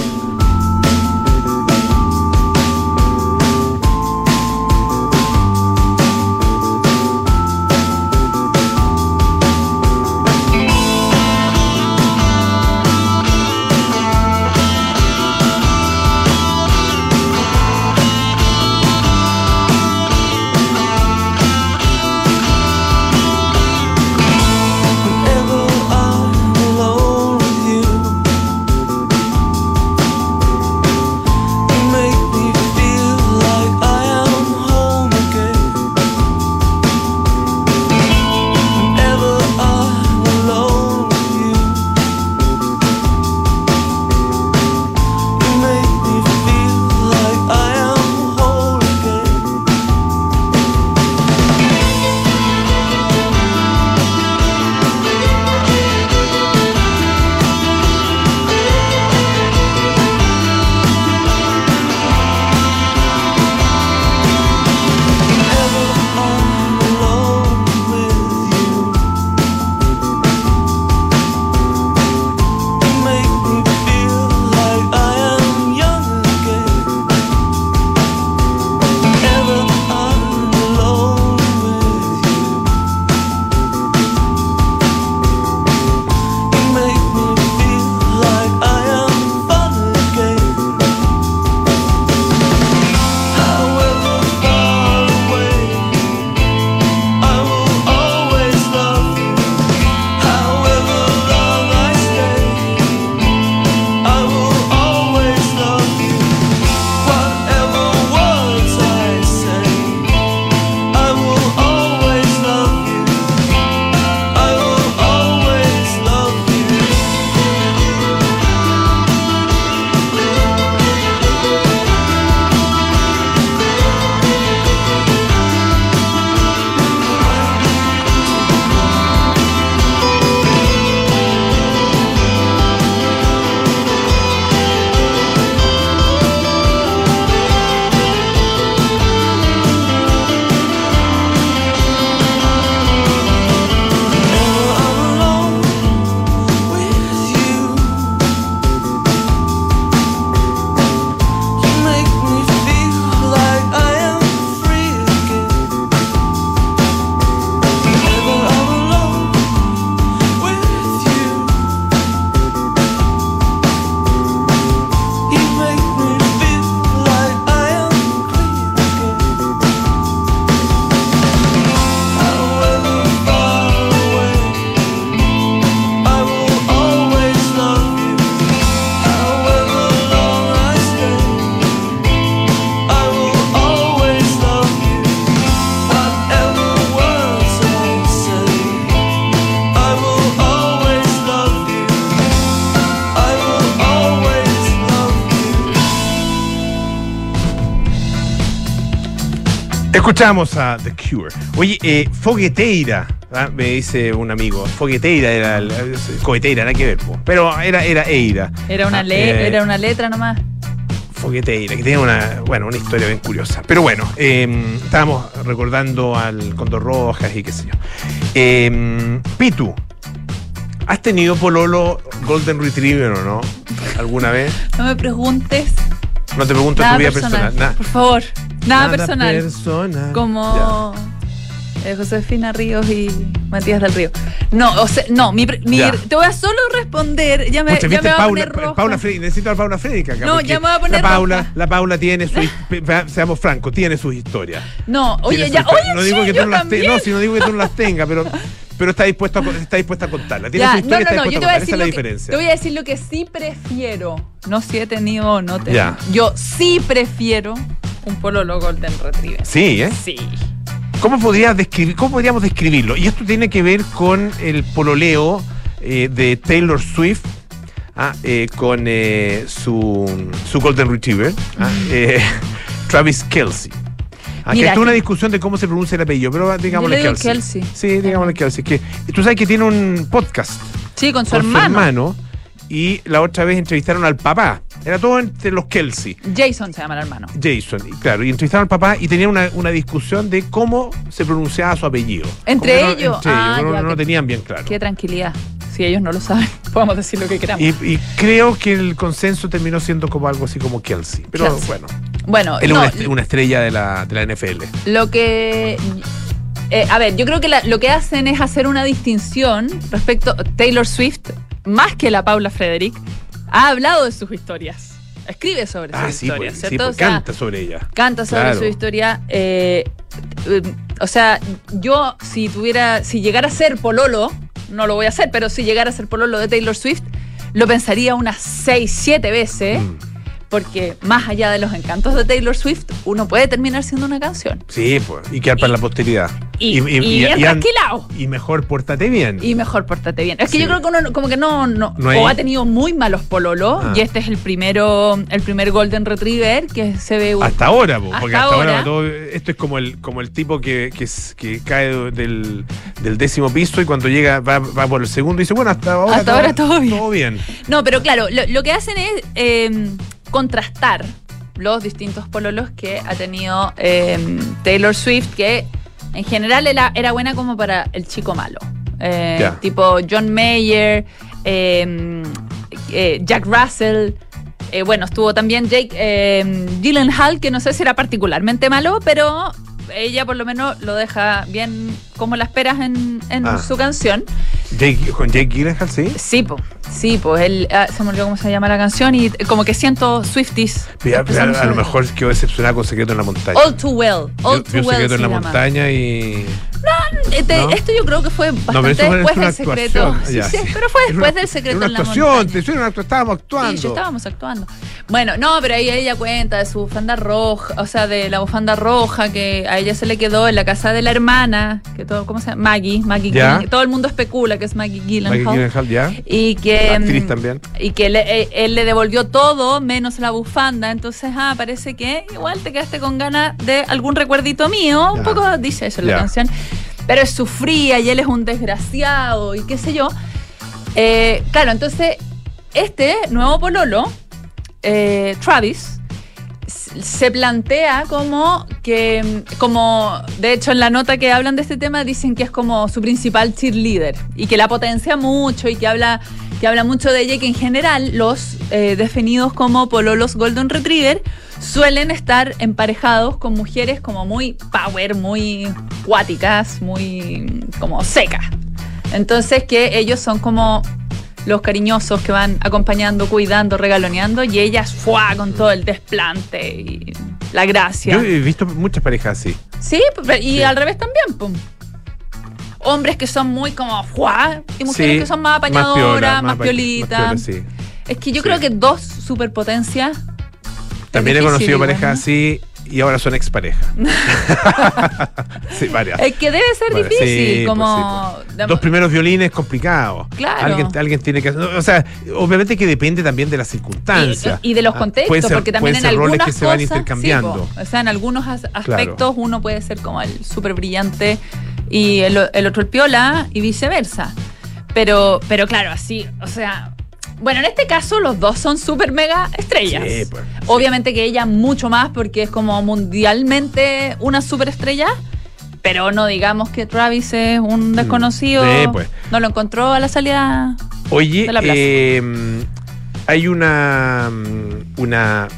Speaker 1: Escuchamos a The Cure. Oye, eh, Fogueteira, ¿ah? me dice un amigo. Fogueteira era el, el- coheteira, nada que ver, po. pero era, era Eira.
Speaker 2: Era una,
Speaker 1: Ah,
Speaker 2: le-
Speaker 1: eh,
Speaker 2: era una letra nomás.
Speaker 1: Fogueteira, que tiene una, bueno, una historia bien curiosa. Pero bueno, eh, estábamos recordando al Condor Rojas y qué sé yo. Eh, Pitu, ¿has tenido Pololo Golden Retriever o no? ¿Alguna vez?
Speaker 2: No me preguntes
Speaker 1: No te pregunto
Speaker 2: nada
Speaker 1: tu vida
Speaker 2: personal. Por favor, nada, personal.
Speaker 1: personal.
Speaker 2: como eh, Josefina Ríos y Matías del Río. No, o sea, no, mi, pre- mi-
Speaker 1: Ya.
Speaker 2: te voy a solo responder. Ya me,
Speaker 1: Pucha,
Speaker 2: ya
Speaker 1: viste
Speaker 2: me va a
Speaker 1: Paula,
Speaker 2: poner roja.
Speaker 1: Paula necesito a Paula Frederick acá.
Speaker 2: No,
Speaker 1: porque
Speaker 2: ya me voy a poner
Speaker 1: la Paula,
Speaker 2: roja.
Speaker 1: la Paula tiene su, pe- pe- seamos francos, tiene sus historias.
Speaker 2: No, oye,
Speaker 1: Tiene
Speaker 2: ya,
Speaker 1: sus historias.
Speaker 2: oye,
Speaker 1: no digo
Speaker 2: sí,
Speaker 1: que tú
Speaker 2: yo
Speaker 1: no las tengas,
Speaker 2: también.
Speaker 1: no, si no digo que tú no las tengas, pero, pero está dispuesto a, está dispuesta a contarla. Tiene
Speaker 2: Ya,
Speaker 1: su historia,
Speaker 2: no,
Speaker 1: está
Speaker 2: no, yo
Speaker 1: dispuesta
Speaker 2: te voy a
Speaker 1: contarla. Esa
Speaker 2: decir
Speaker 1: es la
Speaker 2: lo que,
Speaker 1: diferencia.
Speaker 2: te voy a decir lo que sí prefiero. No si he tenido o no te
Speaker 1: Ya.
Speaker 2: Yo sí prefiero un pololo Golden Retriever.
Speaker 1: Sí, ¿eh?
Speaker 2: Sí.
Speaker 1: ¿Cómo, podrías describir, ¿Cómo podríamos describirlo? Y esto tiene que ver con el pololeo eh, de Taylor Swift ah, eh, con eh, su, su Golden Retriever, ah, eh, Travis Kelsey. Ah, que
Speaker 2: Mira,
Speaker 1: esto es una discusión de cómo se pronuncia el apellido, pero digámosle Kelsey.
Speaker 2: Kelsey.
Speaker 1: Sí, digámosle Kelsey. Que, tú sabes que tiene un podcast
Speaker 2: Sí, con su
Speaker 1: con
Speaker 2: hermano.
Speaker 1: su hermano y la otra vez entrevistaron al papá. Era todo entre los Kelsey.
Speaker 2: Jason se llama el hermano.
Speaker 1: Jason, y claro, y entrevistaron al papá y tenían una, una discusión de cómo se pronunciaba su apellido.
Speaker 2: ¿Entre
Speaker 1: Como que no-
Speaker 2: ellos?
Speaker 1: entre
Speaker 2: Ah,
Speaker 1: ellos, no, no lo tenían bien claro.
Speaker 2: Qué tranquilidad. Si ellos no lo saben, podemos decir lo que queramos.
Speaker 1: Y, y creo que el consenso terminó siendo como algo así como Kelsey. Pero
Speaker 2: Kelsey.
Speaker 1: bueno,
Speaker 2: bueno,
Speaker 1: él es
Speaker 2: no,
Speaker 1: una, est- una estrella de la, de la NFL.
Speaker 2: lo que... eh, a ver, yo creo que la- lo que hacen es hacer una distinción respecto a Taylor Swift, más que la Paula Frederick, ha hablado de sus historias. Escribe sobre sus
Speaker 1: Ah, sí,
Speaker 2: historias,
Speaker 1: pues, sí,
Speaker 2: ¿cierto?
Speaker 1: pues,
Speaker 2: O sea,
Speaker 1: canta sobre ella.
Speaker 2: canta sobre
Speaker 1: Claro.
Speaker 2: su historia. eh, eh, o sea, yo si tuviera, si llegara a ser Pololo, no lo voy a hacer, pero si llegara a ser Pololo de Taylor Swift, lo pensaría unas 6, 7 veces,
Speaker 1: Mm.
Speaker 2: Porque más allá de los encantos de Taylor Swift, uno puede terminar siendo una canción.
Speaker 1: Sí, pues, y quedar para
Speaker 2: Y-
Speaker 1: la posteridad.
Speaker 2: Y, y, bien trasquilado.
Speaker 1: y mejor pórtate bien.
Speaker 2: Y mejor pórtate bien. Es que
Speaker 1: Sí.
Speaker 2: yo creo que uno como que no, no,
Speaker 1: No hay-
Speaker 2: o ha tenido muy malos pololos
Speaker 1: Ah.
Speaker 2: y este es el primero, el primer Golden Retriever que se ve
Speaker 1: Hasta ahora, po,
Speaker 2: Hasta
Speaker 1: porque hasta ahora,
Speaker 2: ahora.
Speaker 1: todo- esto es como el, como el tipo que, que, que cae del, del décimo piso y cuando llega va, va por el segundo y dice, bueno, hasta ahora,
Speaker 2: Hasta ahora todo bien.
Speaker 1: Todo bien.
Speaker 2: No, pero claro, lo, lo que hacen es eh, contrastar los distintos pololos que ha tenido eh, Taylor Swift, que en general era, era buena como para el chico malo. Eh. Tipo John Mayer, eh, eh, Jack Russell. eh, bueno, estuvo también Jake eh, Gyllenhaal, que no sé si era particularmente malo, pero ella por lo menos lo deja bien como la esperas en, en
Speaker 1: Ah.
Speaker 2: su canción.
Speaker 1: Jake- con Jake Gyllenhaal, ¿sí?
Speaker 2: Sí, pues, sí, pues él, ah, se me olvidó cómo se llama la canción y como que siento Swifties.
Speaker 1: A, a lo mejor quedó decepcionada con Secreto en la Montaña.
Speaker 2: All Too Well, All
Speaker 1: Vio-
Speaker 2: Too
Speaker 1: vio
Speaker 2: Well
Speaker 1: Secreto
Speaker 2: se
Speaker 1: en la
Speaker 2: llama.
Speaker 1: Montaña y...
Speaker 2: Este-
Speaker 1: ¿no?
Speaker 2: Esto yo creo que fue bastante
Speaker 1: fue-
Speaker 2: después del secreto.
Speaker 1: actuación.
Speaker 2: Sí,
Speaker 1: Ya,
Speaker 2: sí, pero fue
Speaker 1: Es
Speaker 2: después
Speaker 1: una-
Speaker 2: del secreto
Speaker 1: una
Speaker 2: en la
Speaker 1: actuación, te suena una actu- estábamos actuando.
Speaker 2: Sí, yo estábamos actuando. Bueno, no, pero ahí ella cuenta de su bufanda roja, o sea, de la bufanda roja que a ella se le quedó en la casa de la hermana, que todo, ¿cómo se llama? Maggie, Maggie
Speaker 1: Ya.
Speaker 2: Gyllenhaal. Todo el mundo especula que es Maggie
Speaker 1: Maggie
Speaker 2: Gyllenhaal.
Speaker 1: Ya.
Speaker 2: Y que.
Speaker 1: La actriz
Speaker 2: mm,
Speaker 1: también.
Speaker 2: Y que le- eh, él le devolvió todo menos la bufanda. Entonces, ah, parece que igual te quedaste con ganas de algún recuerdito mío. Un
Speaker 1: Ya.
Speaker 2: poco dice eso en la
Speaker 1: Ya.
Speaker 2: canción. Pero es sufría y él es un desgraciado y qué sé yo. Eh, claro, entonces, este nuevo pololo, eh, Travis, se plantea como que, como de hecho en la nota que hablan de este tema dicen que es como su principal cheerleader y que la potencia mucho y que habla, que habla mucho de ella y que en general los eh, definidos como pololos Golden Retriever suelen estar emparejados con mujeres como muy power, muy cuáticas, muy como secas. Entonces que ellos son como los cariñosos que van acompañando, cuidando, regaloneando y ellas fuá con todo el desplante y la gracia.
Speaker 1: Yo he visto muchas parejas así.
Speaker 2: Sí, pe- y
Speaker 1: Sí.
Speaker 2: al revés también, pum. Hombres que son muy como fuá y mujeres
Speaker 1: Sí,
Speaker 2: que son más
Speaker 1: piola,
Speaker 2: apañadoras, más,
Speaker 1: piola, sí.
Speaker 2: Es que yo creo que dos superpotencias.
Speaker 1: También he conocido
Speaker 2: igual,
Speaker 1: parejas
Speaker 2: ¿no?
Speaker 1: así y ahora son expareja. sí, varias.
Speaker 2: Es que debe ser difícil,
Speaker 1: sí, pues,
Speaker 2: como...
Speaker 1: sí, pues. Dos primeros violines complicados.
Speaker 2: Claro.
Speaker 1: Alguien, alguien tiene que. O sea, obviamente que depende también de las circunstancias.
Speaker 2: Y, y de los
Speaker 1: Ah,
Speaker 2: contextos,
Speaker 1: ser-
Speaker 2: porque también en
Speaker 1: ser roles que se van
Speaker 2: cosas,
Speaker 1: intercambiando.
Speaker 2: sí, o sea, en algunos as- aspectos uno puede ser como el súper brillante y el, el otro el piola y viceversa. Pero, pero claro, así, o sea, bueno, en este caso los dos son súper mega estrellas.
Speaker 1: Sí, pues, sí.
Speaker 2: Obviamente que ella mucho más porque es como mundialmente una superestrella. Pero no digamos que Travis es un desconocido.
Speaker 1: Mm. Sí, pues.
Speaker 2: No lo encontró a la salida.
Speaker 1: Oye,
Speaker 2: de la plaza.
Speaker 1: eh, hay una, mm, una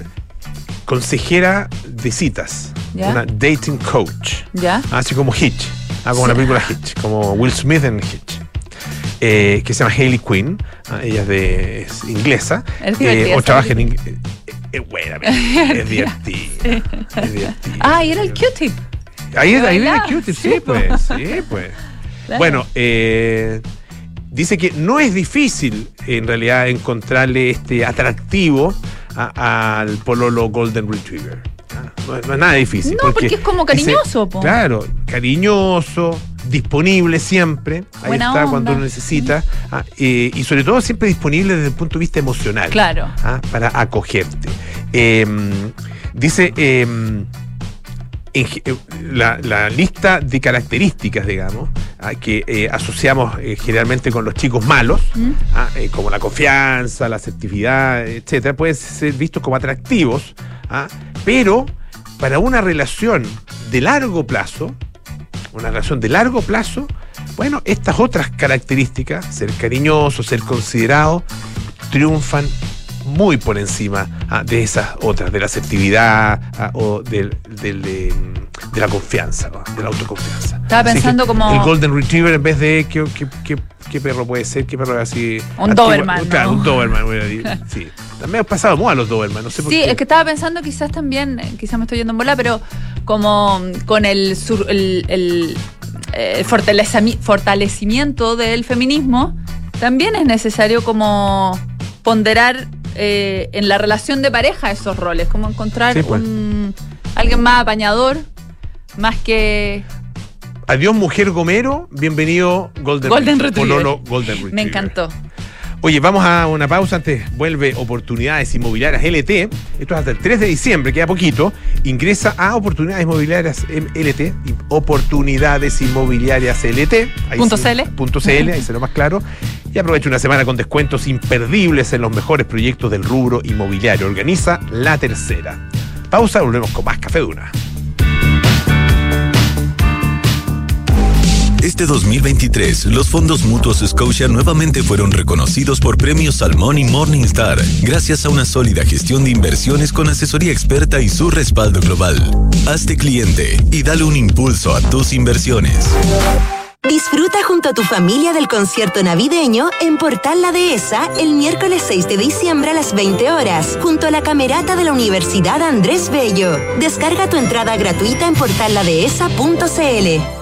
Speaker 1: consejera de citas,
Speaker 2: ¿Ya?
Speaker 1: una dating coach,
Speaker 2: ¿Ya?
Speaker 1: así como Hitch, ah, como la
Speaker 2: Sí.
Speaker 1: película Hitch, como Will Smith en Hitch. Eh, que se llama Hayley Quinn, ella es, de, es inglesa, eh, o trabaja en inglés. Es buena, es divertida. Es divertida.
Speaker 2: Ah, y era el Q-tip.
Speaker 1: Ahí, ahí viene
Speaker 2: ¿Verdad?
Speaker 1: Cutie, sí, pues, sí, pues.
Speaker 2: Claro.
Speaker 1: Bueno, eh, dice que no es difícil en realidad encontrarle este atractivo al pololo Golden Retriever. No, es- no es nada difícil.
Speaker 2: No, porque es como cariñoso, po.
Speaker 1: Claro, cariñoso, disponible siempre. Ahí está
Speaker 2: onda.
Speaker 1: cuando uno necesita. ah, eh, y sobre todo siempre disponible desde el punto de vista emocional
Speaker 2: Claro.
Speaker 1: ah, para acogerte. Eh, dice ge- eh, la, la lista de características, digamos, ah, que eh, asociamos eh, generalmente con los chicos malos,
Speaker 2: ¿Mm?
Speaker 1: ah, eh, como la confianza, la asertividad, etcétera, pueden ser vistos como atractivos, ah, pero para una relación de largo plazo, una relación de largo plazo, bueno, estas otras características, ser cariñoso, ser considerado, triunfan muy por encima ah, de esas otras, de la asertividad ah, o del, del, de la confianza, ¿no? de la autoconfianza.
Speaker 2: Estaba
Speaker 1: Así
Speaker 2: pensando como-
Speaker 1: El Golden Retriever en vez de qué, qué, qué- qué perro puede ser, qué perro es así.
Speaker 2: Un
Speaker 1: antiguo-
Speaker 2: Doberman,
Speaker 1: Claro,
Speaker 2: ¿no?
Speaker 1: un Doberman. hubiera dicho. Sí. También ha pasado moda los Doberman, no sé por
Speaker 2: Sí,
Speaker 1: qué.
Speaker 2: es que estaba pensando quizás también, eh, quizás me estoy yendo en bola, pero como con el, sur- el, el, eh, fortalecimiento del feminismo, también es necesario como ponderar eh, en la relación de pareja esos roles, como encontrar
Speaker 1: Sí, pues.
Speaker 2: un, alguien más apañador, más que...
Speaker 1: Adiós, mujer Gomero. Bienvenido, Golden,
Speaker 2: Golden
Speaker 1: Retriever. Pololo Golden Retriever.
Speaker 2: Me encantó.
Speaker 1: Oye, vamos a una pausa antes. Vuelve Oportunidades Inmobiliarias LT. Esto es hasta el 3 de diciembre, queda poquito. Ingresa a Oportunidades Inmobiliarias LT. Oportunidades Inmobiliarias LT. Ahí
Speaker 2: Punto
Speaker 1: sí,
Speaker 2: CL.
Speaker 1: Punto CL, ahí se lo más claro. Y aprovecha una semana con descuentos imperdibles en los mejores proyectos del rubro inmobiliario. Organiza la tercera. Pausa, volvemos con más Café Duna.
Speaker 3: Este 2023, los fondos mutuos Scotia nuevamente fueron reconocidos por premios Salmón y Morningstar, gracias a una sólida gestión de inversiones con asesoría experta y su respaldo global. Hazte cliente y dale un impulso a tus inversiones.
Speaker 4: Disfruta junto a tu familia del concierto navideño en Portal La Dehesa el miércoles 6 de diciembre a las 20 horas, junto a la camerata de la Universidad Andrés Bello. Descarga tu entrada gratuita en portalladehesa.cl.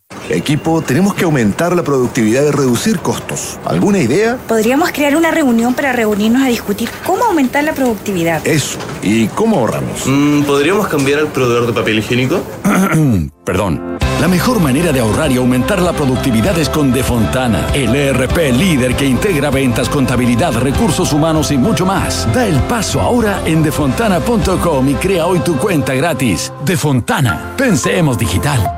Speaker 5: Equipo, tenemos que aumentar la productividad y reducir costos. ¿Alguna idea?
Speaker 6: Podríamos crear una reunión para reunirnos a discutir cómo aumentar la productividad.
Speaker 5: Eso. ¿Y cómo ahorramos?
Speaker 7: Mm, ¿Podríamos cambiar al proveedor de papel higiénico?
Speaker 8: Perdón. La mejor manera de ahorrar y aumentar la productividad es con Defontana, el ERP líder que integra ventas, contabilidad, recursos humanos y mucho más. Da el paso ahora en defontana.com y crea hoy tu cuenta gratis. Defontana, pensemos digital.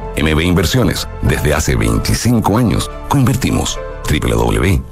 Speaker 3: MB Inversiones, desde hace 25 años, coinvertimos. www.mbi.cl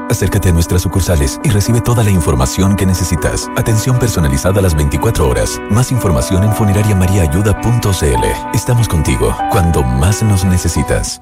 Speaker 3: Acércate a nuestras sucursales y recibe toda la información que necesitas. Atención personalizada a las 24 horas. Más información en funerariamariaayuda.cl. Estamos contigo cuando más nos necesitas.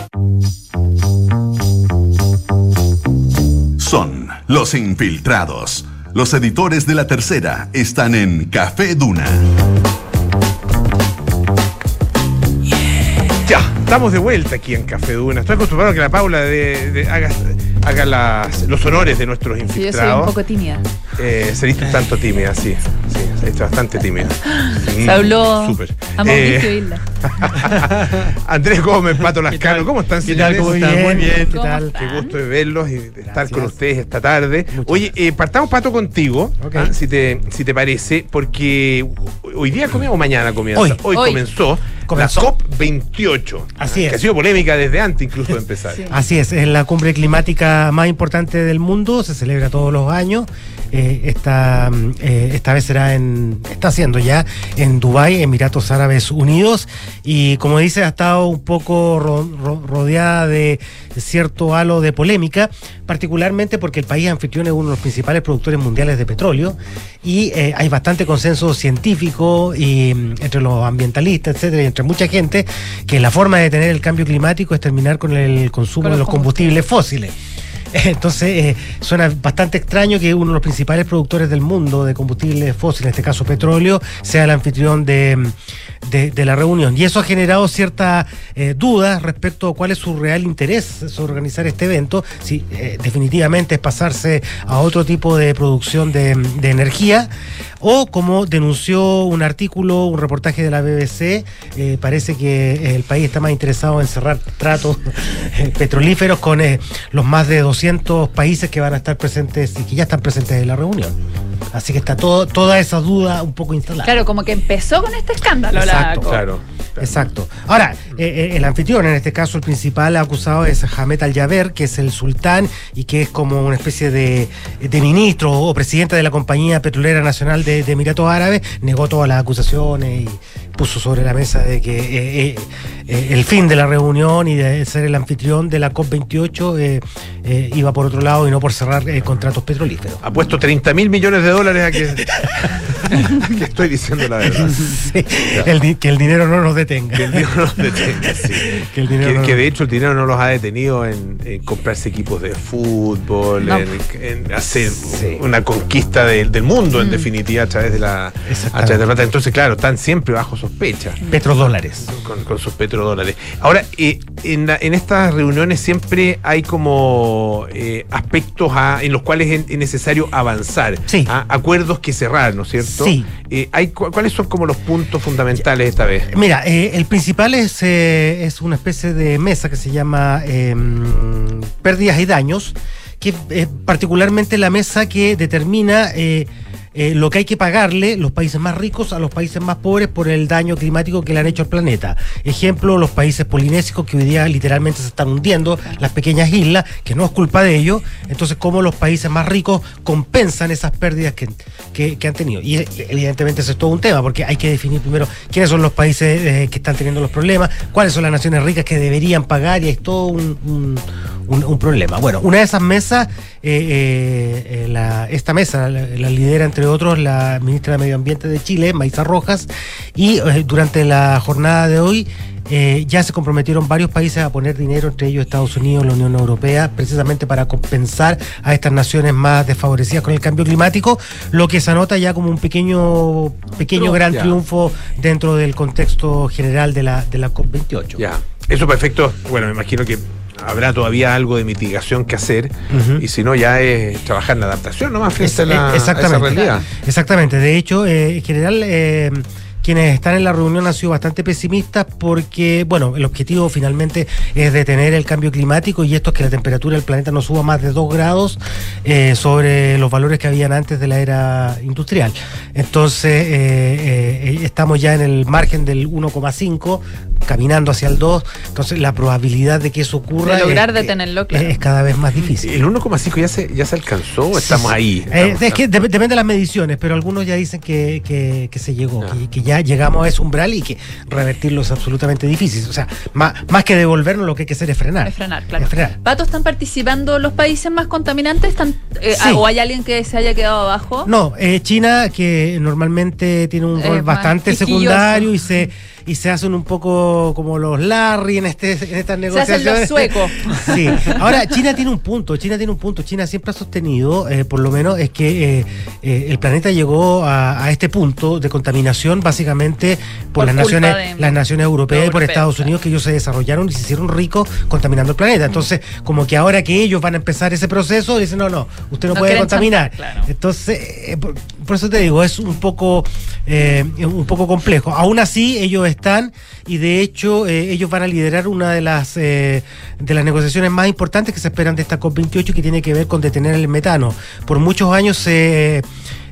Speaker 9: Son los infiltrados. Los editores de la tercera están en Café Duna.
Speaker 1: Ya, estamos de vuelta aquí en Café Duna. Estoy acostumbrado a que la Paula de, de- haga, haga las- los honores de nuestros
Speaker 2: Sí, yo soy un
Speaker 1: infiltrados.
Speaker 2: poco tímida.
Speaker 1: Eh, un tanto tímida, sí. Sí, viste bastante tímida. Mm,
Speaker 2: Se habló
Speaker 1: Súper.
Speaker 2: a Mauricio
Speaker 1: Eh,
Speaker 2: Isla.
Speaker 1: Andrés Gómez, Pato Lascano, ¿cómo están,
Speaker 10: ¿Qué tal?
Speaker 1: señores?
Speaker 10: ¿Cómo están? Muy bien, ¿qué
Speaker 2: ¿Cómo
Speaker 10: tal?
Speaker 1: Qué gusto de verlos y de estar
Speaker 10: Gracias.
Speaker 1: con ustedes esta tarde. Oye, eh, partamos, Pato, contigo, ah, si, te, si te parece, porque hoy día comienza o mañana comienza.
Speaker 10: Hoy.
Speaker 2: Hoy.
Speaker 1: comenzó,
Speaker 10: Comenzó.
Speaker 1: la COP28.
Speaker 10: Así
Speaker 1: Que
Speaker 10: es.
Speaker 1: ha sido polémica desde antes incluso de empezar.
Speaker 2: Sí.
Speaker 10: Así es, es la cumbre climática más importante del mundo, se celebra todos los años. Eh, esta, mm, eh, esta vez será en, está haciendo ya en Dubái, Emiratos Árabes Unidos, y como dice, ha estado un poco ro- ro- rodeada de cierto halo de polémica, particularmente porque el país anfitrión es uno de los principales productores mundiales de petróleo, y eh, hay bastante consenso científico y mm, entre los ambientalistas, etcétera, y entre mucha gente, que la forma de detener el cambio climático es terminar con el consumo
Speaker 2: Con
Speaker 10: de
Speaker 2: los
Speaker 10: combustibles. fósiles. Entonces, eh, suena bastante extraño que uno de los principales productores del mundo de combustibles fósiles, en este caso petróleo, sea el anfitrión de, de- la reunión. Y eso ha generado cierta eh, duda respecto a cuál es su real interés sobre organizar este evento, si eh, definitivamente es pasarse a otro tipo de producción de energía, o como denunció un artículo, un reportaje de la BBC, eh, parece que el país está más interesado en cerrar tratos eh, petrolíferos con eh, los más de 200 países que van a estar presentes y que ya están presentes en la reunión. Así que está todo, toda esa duda un poco instalada.
Speaker 2: Claro, como que empezó con este escándalo la
Speaker 10: Exacto,
Speaker 2: COP.
Speaker 1: Claro.
Speaker 10: Exacto. Ahora, eh, eh, el anfitrión, en este caso el principal acusado es Hamed Al-Jaber, que es el sultán y que es como una especie de, de ministro o presidente de la Compañía Petrolera Nacional de, de Emiratos Árabes, negó todas las acusaciones y puso sobre la mesa de que eh, eh, eh, el fin de la reunión y de ser el anfitrión de la COP28 eh, eh, iba por otro lado y no por cerrar contratos petrolíferos.
Speaker 1: Ha puesto 30 mil millones de dólares a que, a que estoy diciendo la verdad.
Speaker 10: Sí, el di- que el dinero no nos detenga.
Speaker 1: Que el dinero no los detenga, sí.
Speaker 10: Que el dinero
Speaker 1: Que,
Speaker 10: no-
Speaker 1: que de hecho el dinero no los ha detenido en, en comprarse equipos de fútbol,
Speaker 2: No.
Speaker 1: en, en hacer una conquista del- del mundo, en
Speaker 2: Mm.
Speaker 1: definitiva, a través de la a través de plata. Entonces, claro, están siempre bajo sospecha
Speaker 10: Petrodólares.
Speaker 1: con, con sus petrodólares. Ahora, eh, en, la- en estas reuniones siempre hay como eh, aspectos a- en los cuales es, es necesario avanzar,
Speaker 10: Sí.
Speaker 1: acuerdos que cerrar, ¿no es cierto?
Speaker 10: Sí.
Speaker 1: Eh, hay, ¿Cuáles son como los puntos fundamentales esta vez?
Speaker 10: Mira, el principal es, es una especie de mesa que se llama eh, pérdidas y daños, que es particularmente la mesa que determina eh, lo que hay que pagarle los países más ricos a los países más pobres por el daño climático que le han hecho al planeta. Ejemplo, los países polinésicos que hoy día literalmente se están hundiendo, las pequeñas islas, que no es culpa de ellos. Entonces, cómo los países más ricos compensan esas pérdidas que, que- han tenido. Y evidentemente ese es todo un tema, porque hay que definir primero quiénes son los países eh, que están teniendo los problemas, cuáles son las naciones ricas que deberían pagar, y es todo un- un problema. Bueno, una de esas mesas, eh, eh, eh, la- esta mesa la, la lidera entre otros la ministra de Medio Ambiente de Chile, Maisa Rojas, y eh, durante la jornada de hoy eh, ya se comprometieron varios países a poner dinero, entre ellos Estados Unidos, la Unión Europea, precisamente para compensar a estas naciones más desfavorecidas con el cambio climático, lo que se anota ya como un pequeño, pequeño
Speaker 1: Triunfo,
Speaker 10: gran
Speaker 1: ya.
Speaker 10: triunfo dentro del contexto general de la, de la COP28.
Speaker 1: Ya. Eso perfecto. Bueno, me imagino que habrá todavía algo de mitigación que hacer. Y si no, ya es trabajar en la adaptación nomás frente a,
Speaker 10: Es-
Speaker 1: la, a esa
Speaker 10: exactamente.
Speaker 1: realidad.
Speaker 10: Exactamente. De hecho, eh, en general, eh, quienes están en la reunión han sido bastante pesimistas porque, bueno, el objetivo finalmente es detener el cambio climático y esto es que la temperatura del planeta no suba más de 2 grados eh, sobre los valores que habían antes de la era industrial. Entonces, eh, eh, estamos ya en el margen del 1,5, caminando hacia el 2. Entonces, la probabilidad de que eso ocurra
Speaker 2: De lograr
Speaker 10: es, que-
Speaker 2: detenerlo, claro.
Speaker 10: es cada vez más difícil.
Speaker 1: ¿El 1,5 ya se, ya se alcanzó o estamos ahí?
Speaker 10: Eh,
Speaker 1: Estamos-
Speaker 10: es que dep- depende de las mediciones, pero algunos ya dicen que, que- que se llegó, que, que ya llegamos a ese umbral y que revertirlo es absolutamente difícil. O sea, más, más que devolvernos, lo que hay que hacer es frenar.
Speaker 2: Es frenar, claro.
Speaker 10: Es frenar.
Speaker 2: Pato, ¿están participando los países más contaminantes? ¿Están, eh,
Speaker 10: Sí.
Speaker 2: ¿O hay alguien que se haya quedado abajo?
Speaker 10: No, eh, China, que normalmente tiene un rol bastante secundario y se y se hacen un poco como los Larry en este en estas
Speaker 2: Se hacen
Speaker 10: negociaciones.
Speaker 2: los suecos.
Speaker 10: Sí. Ahora, China tiene un punto, China tiene un punto. China siempre ha sostenido, eh, por lo menos, es que eh, eh, el planeta llegó a, a este punto de contaminación básicamente por,
Speaker 2: Por
Speaker 10: las naciones,
Speaker 2: de-
Speaker 10: las naciones europeas y por Estados Unidos que ellos se desarrollaron y se hicieron ricos contaminando el planeta. Entonces, como que ahora que ellos van a empezar ese proceso, dicen, no, no, usted no,
Speaker 2: No
Speaker 10: puede contaminar.
Speaker 2: chantar, claro.
Speaker 10: Entonces, por, por eso te digo, es un poco, un poco complejo. Aún así, ellos están y de hecho eh, ellos van a liderar una de las eh, de las negociaciones más importantes que se esperan de esta COP28 que tiene que ver con detener el metano. Por muchos años se,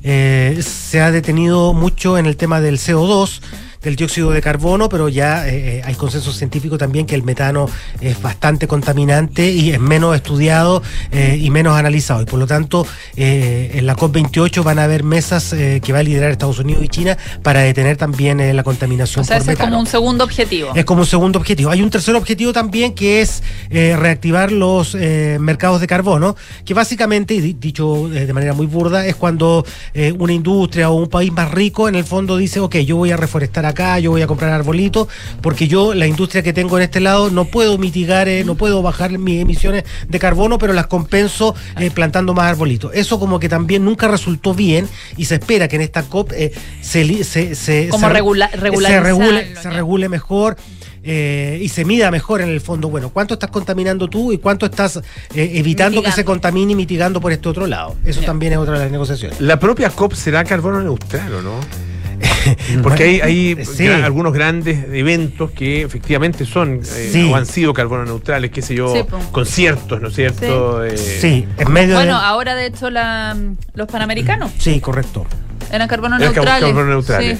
Speaker 10: eh, se ha detenido mucho en el tema del CO2 del dióxido de carbono, pero ya eh, hay consenso científico también que el metano es bastante contaminante y es menos estudiado eh, y menos analizado. Y por lo tanto, eh, en la COP28 van a haber mesas eh, que va a liderar Estados Unidos y China para detener también eh, la contaminación
Speaker 2: O sea,
Speaker 10: por
Speaker 2: ese es como un segundo objetivo.
Speaker 10: Es como un segundo objetivo. Hay un tercer objetivo también que es eh, reactivar los eh, mercados de carbono, que básicamente, y dicho eh, de manera muy burda, es cuando eh, una industria o un país más rico en el fondo dice, ok, yo voy a reforestar acá, yo voy a comprar arbolitos, porque yo, la industria que tengo en este lado, no puedo mitigar, eh, no puedo bajar mis emisiones de carbono, pero las compenso eh, plantando más arbolitos. Eso como que también nunca resultó bien y se espera que en esta COP eh, se, se, se,
Speaker 2: Como
Speaker 10: se-
Speaker 2: regula-
Speaker 10: se regule, se regule mejor. eh, y se mida mejor en el fondo, bueno, cuánto estás contaminando tú y cuánto estás eh, evitando que se contamine y mitigando por este otro lado. Eso también es otra de las negociaciones.
Speaker 1: La propia COP será carbono neutral, ¿o no? Porque hay, hay
Speaker 10: Sí.
Speaker 1: algunos grandes eventos que efectivamente son eh,
Speaker 10: Sí.
Speaker 1: o han sido carbono neutrales, qué sé yo,
Speaker 2: Sí,
Speaker 1: conciertos, ¿no es cierto? Eh,
Speaker 10: Sí, en medio
Speaker 2: Bueno,
Speaker 10: de...
Speaker 2: ahora de hecho la, los panamericanos
Speaker 10: Sí, correcto.
Speaker 2: eran carbono
Speaker 1: Eran
Speaker 2: neutrales.
Speaker 1: carbono neutrales.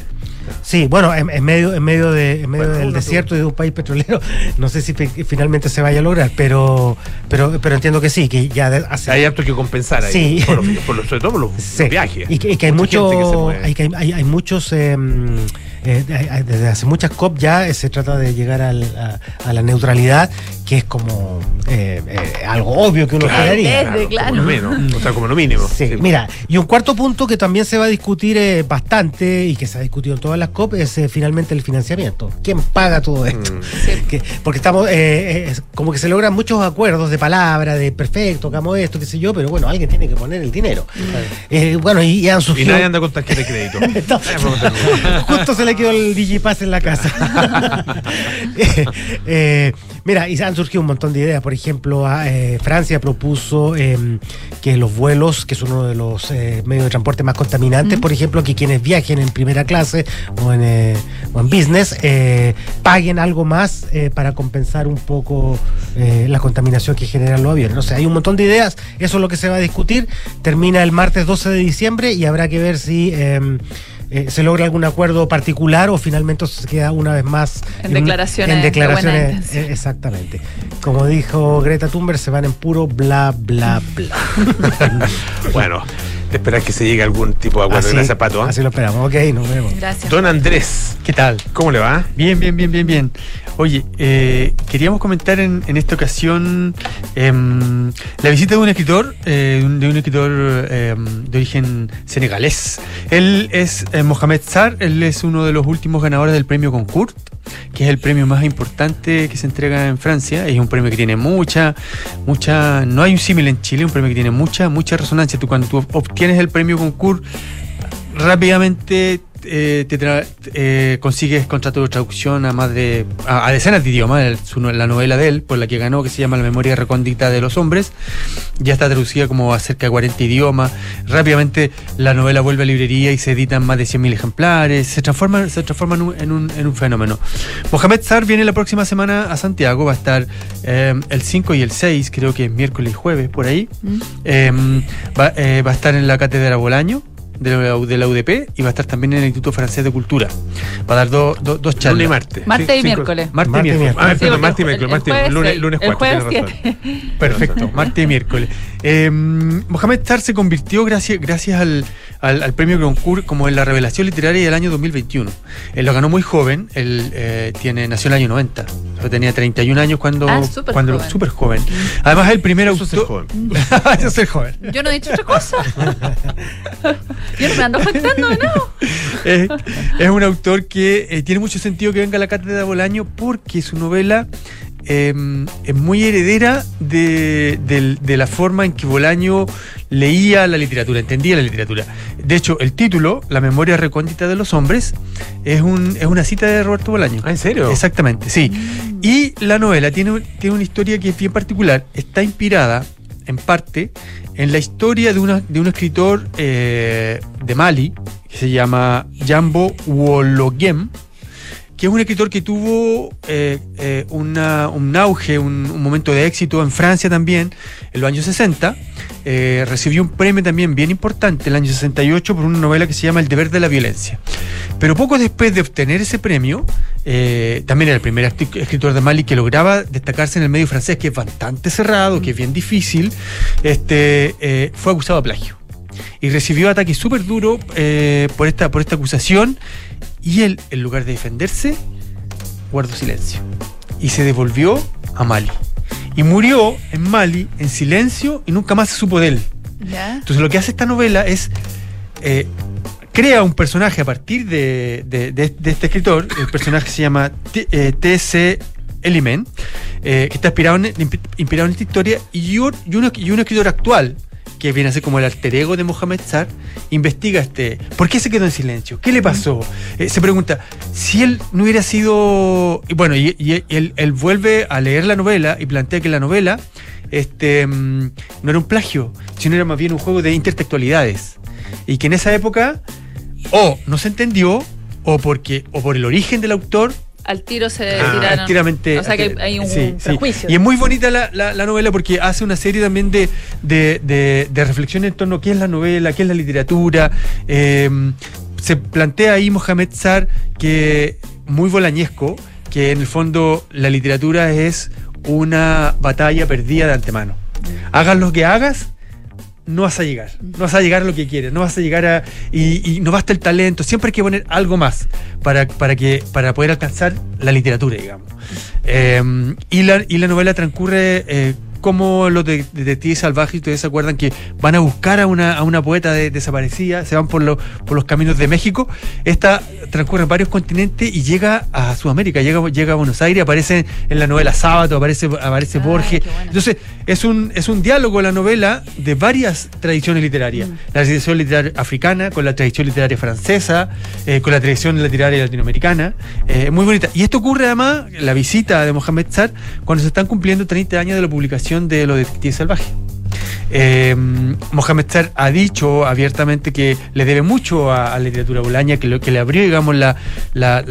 Speaker 2: Sí.
Speaker 10: Bueno, en, en medio, en medio, de, en medio
Speaker 1: Bueno,
Speaker 10: del desierto y de un país petrolero, no sé si fi- finalmente se vaya a lograr, pero, pero, pero entiendo que sí, que ya hace
Speaker 1: Hay harto que compensar ahí,
Speaker 10: Sí.
Speaker 1: por los- por los- sobre todo por los,
Speaker 10: Sí.
Speaker 1: los viajes.
Speaker 10: Y que, y que hay mucho,
Speaker 1: que
Speaker 10: hay, hay- hay muchos eh, eh, de- desde hace muchas COP ya eh, se trata de llegar al- a, a la neutralidad, que es como eh, eh, algo obvio que uno
Speaker 1: Claro,
Speaker 10: esperaría.
Speaker 2: Desde, claro.
Speaker 1: Como lo menos, o sea, como lo mínimo.
Speaker 10: Sí, mira, y un cuarto punto que también se va a discutir eh, bastante y que se ha discutido en todas las COP es eh, finalmente el financiamiento. ¿Quién paga todo esto?
Speaker 1: Mm.
Speaker 10: Que- porque estamos, eh, eh, es como que se logran muchos acuerdos de palabra, de perfecto, hagamos esto, qué sé yo, pero bueno, alguien tiene que poner el dinero. Eh, bueno, y, y han
Speaker 1: Y
Speaker 10: surgido.
Speaker 1: nadie anda con tarjeta de crédito.
Speaker 10: No.
Speaker 1: Nadie anda con tarjeta de crédito.
Speaker 10: Justo se le quedó el Digipass en la casa. Eh, eh, mira, y han surgido un montón de ideas. Por ejemplo, a, eh, Francia propuso eh, que los vuelos, que son uno de los medios de transporte más contaminantes, por ejemplo, que quienes viajen en primera clase o en, o en business, paguen algo más para compensar un poco la contaminación que generan los aviones. O sea, hay un montón de ideas. Eso es lo que se va a discutir. Termina el martes 12 de diciembre y habrá que ver si... eh, se logra algún acuerdo particular o finalmente se queda una vez más
Speaker 2: En declaraciones
Speaker 10: en declaraciones eh, exactamente. Como dijo Greta Thunberg se van en puro bla bla bla.
Speaker 1: Bueno, esperar que se llegue a algún tipo de acuerdo.
Speaker 10: Así-
Speaker 1: Gracias, Pato. ¿ah?
Speaker 10: así lo esperamos ok nos vemos
Speaker 2: Gracias.
Speaker 1: Don Andrés,
Speaker 11: ¿Qué tal?
Speaker 1: ¿cómo le va?
Speaker 11: Bien, bien, bien, bien, bien. Oye, eh, queríamos comentar en, en esta ocasión em, la visita de un escritor, eh, de un escritor em, de origen senegalés. Él es eh, Mohamed Sar, él es uno de los últimos ganadores del premio Concours, que es el premio más importante que se entrega en Francia. Es un premio que tiene mucha, mucha, no hay un símil en Chile, un premio que tiene mucha, mucha resonancia. Tú cuando tú obtienes el premio Concours, rápidamente eh, te tra- eh, consigues contrato de traducción a más de a, a decenas de idiomas El- su no- la novela de él por la que ganó que se llama La memoria recóndita de los hombres. Ya está traducida como a cerca de 40 idiomas. Rápidamente la novela vuelve a librería y se editan más de 100.000 ejemplares. Se transforma se transforma en un, en un- en un fenómeno. Mohamed Sar viene la próxima semana a Santiago. Va a estar eh, el 5 y el 6 creo que es miércoles y jueves por ahí.
Speaker 2: Mm.
Speaker 11: eh, va, va a estar en la cátedra Bolaño de la, de la UDP y va a estar también en el Instituto Francés de Cultura. Va a dar dos dos dos charlas.
Speaker 1: Lunes y martes.
Speaker 2: Martes y miércoles.
Speaker 11: Martes y miércoles.
Speaker 1: Ah, perdón, martes y miércoles, martes, lunes, lunes
Speaker 2: El
Speaker 1: 4.
Speaker 2: jueves
Speaker 11: Perfecto, martes y miércoles. Eh, Mohamed Tar se convirtió gracias, gracias al, al- al premio Goncourt como en la revelación literaria del año 2021. Él lo ganó muy joven, él eh, tiene, nació en el año 90. Yo tenía 31 años cuando...
Speaker 2: Ah, súper
Speaker 11: cuando
Speaker 2: joven.
Speaker 11: súper joven. Además, es el primer
Speaker 1: Eso es ser
Speaker 11: autor...
Speaker 1: joven.
Speaker 11: Eso es ser joven.
Speaker 2: Yo no he dicho otra cosa. Yo no me ando afectando, no.
Speaker 11: es, es un autor que eh, tiene mucho sentido que venga a la cátedra Bolaño porque su novela eh, es muy heredera de, la forma en que Bolaño leía la literatura, entendía la literatura. De hecho, el título, La memoria recóndita de los hombres, es, un, es una cita de Roberto Bolaño.
Speaker 1: ¿Ah, en serio?
Speaker 11: Exactamente, sí. Y la novela tiene, tiene una historia que es bien particular. Está inspirada, en parte, en la historia de, una, de un escritor eh, de Mali, que se llama Jambo Wologem, que es un escritor que tuvo eh, eh, un auge, un, momento de éxito en Francia también, en los años 60. Eh, recibió un premio también bien importante en el año 68 por una novela que se llama El deber de la violencia. Pero poco después de obtener ese premio, eh, también era el primer escritor de Mali que lograba destacarse en el medio francés, que es bastante cerrado, que es bien difícil, este, fue acusado de plagio. Y recibió ataques súper duros por, esta, por esta acusación. Y él, en lugar de defenderse, guardó silencio. Y se devolvió a Mali. Y murió en Mali en silencio y nunca más se supo de él.
Speaker 2: ¿Ya?
Speaker 11: Entonces lo que hace esta novela es eh, crea un personaje a partir de, de- de- de este escritor, el personaje se llama T- eh, T.C. Elimen, eh, que está inspirado en, inspirado en esta historia, y un, y, un, y un escritor actual, que viene a ser como el alter ego de Mohamed Sar, investiga este. ¿Por qué se quedó en silencio? ¿Qué le pasó? Eh, se pregunta, si él no hubiera sido. Bueno, y, y él, él vuelve a leer la novela y plantea que la novela este, mm, no era un plagio, sino era más bien un juego de intertextualidades. Y que en esa época, o no se entendió, o porque, o por el origen del autor,
Speaker 2: Al tiro se
Speaker 11: Ah,
Speaker 2: tiraron. o sea que hay un
Speaker 11: Sí, sí.
Speaker 2: prejuicio.
Speaker 11: Y es muy bonita la, la- la novela porque hace una serie también de, de, de- de reflexiones en torno a qué es la novela, qué es la literatura. Eh, se plantea ahí Mohamed Sar que muy bolañesco, que en el fondo la literatura es una batalla perdida de antemano. Hagas lo que hagas, no vas a llegar. No vas a llegar a lo que quieres, no vas a llegar a. Y, no basta el talento, siempre hay que poner algo más para, para, que, para poder alcanzar la literatura, digamos. Eh, y, la, y la novela transcurre. Como los de- detectives salvajes, ustedes se acuerdan que van a buscar a una, a una poeta de- desaparecida, se van por, los por los caminos de México. Esta transcurre en varios continentes y llega a Sudamérica, llega, llega a Buenos Aires, aparece en la novela Sábado, aparece, aparece Borges. Entonces, es un, es un diálogo la novela de varias tradiciones literarias. La tradición literaria africana, con la tradición literaria francesa, eh, con la tradición literaria latinoamericana. Eh, muy bonita. Y esto ocurre además, la visita de Mohamed Sar, cuando se están cumpliendo 30 años de la publicación de Los Detectives Salvajes. Eh, Mohamed Sar ha dicho abiertamente que le debe mucho a, la literatura bolaña, que, lo, que le abrió, digamos, la, la-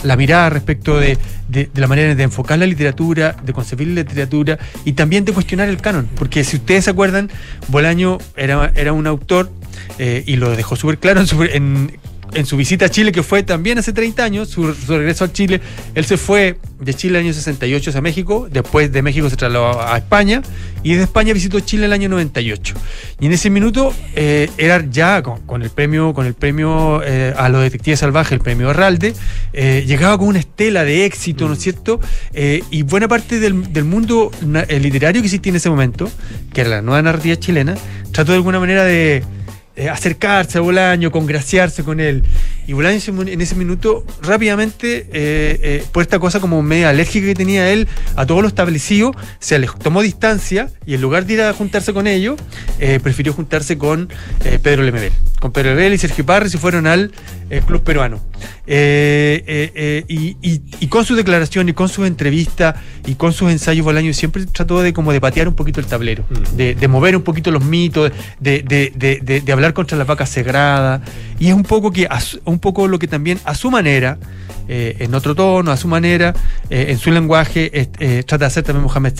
Speaker 11: la mirada respecto de, de- de la manera de enfocar la literatura, de concebir la literatura y también de cuestionar el canon. Porque si ustedes se acuerdan, Bolaño era, era un autor eh, y lo dejó súper claro en su, en- en su visita a Chile, que fue también hace 30 años, su, su regreso a Chile, él se fue de Chile en el año 68 a México, después de México se trasladó a España y desde España visitó Chile en el año 98. Y en ese minuto eh, era ya con, con el premio, con el premio eh, a los detectives salvajes, el premio Herralde, eh, llegaba con una estela de éxito, ¿no es cierto? Eh, y buena parte del, del mundo literario que existía en ese momento, que era la nueva narrativa chilena, trató de alguna manera de eh, acercarse a Bolaño, congraciarse con él. Y Bolaño en ese minuto rápidamente, eh, eh, por esta cosa como media alérgica que tenía él a todo lo establecido, se alejó, tomó distancia y en lugar de ir a juntarse con ellos, prefirió juntarse con Pedro Lemebel. Con Pedro Lemebel y Sergio Parra se fueron al club peruano. Y, y- y con su declaración y con sus entrevistas y con sus ensayos Bolaño siempre trató de como de patear un poquito el tablero, de, de mover un poquito los mitos, de, de- de- de contra las vacas sagradas. Y es un poco que un poco lo que también a su manera, eh, en otro tono, a su manera, eh, en su lenguaje, eh, trata de hacer también Mohamed.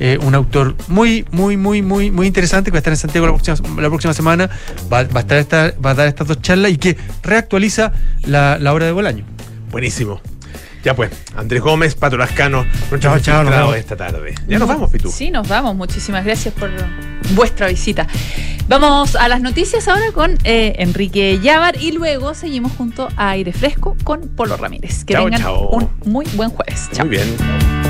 Speaker 11: Eh, un autor muy, muy, muy, muy, muy interesante que va a estar en Santiago la próxima, la próxima semana. Va, va a estar esta- va a dar estas dos charlas y que reactualiza la, la obra de Bolaño.
Speaker 1: Buenísimo. Ya pues, Andrés Gómez, Pato Lascano, nuestro
Speaker 10: Chao, chao, nos
Speaker 1: infiltrado
Speaker 10: vemos.
Speaker 1: esta tarde. Ya nos vamos, Pitu.
Speaker 2: Sí, nos vamos. Muchísimas gracias por vuestra visita. Vamos a las noticias ahora con eh, Enrique Llávar y luego seguimos junto a Aire Fresco con Polo Ramírez. Que
Speaker 1: Chao,
Speaker 2: tengan
Speaker 1: chao.
Speaker 2: un muy buen jueves. Chao.
Speaker 1: Muy bien.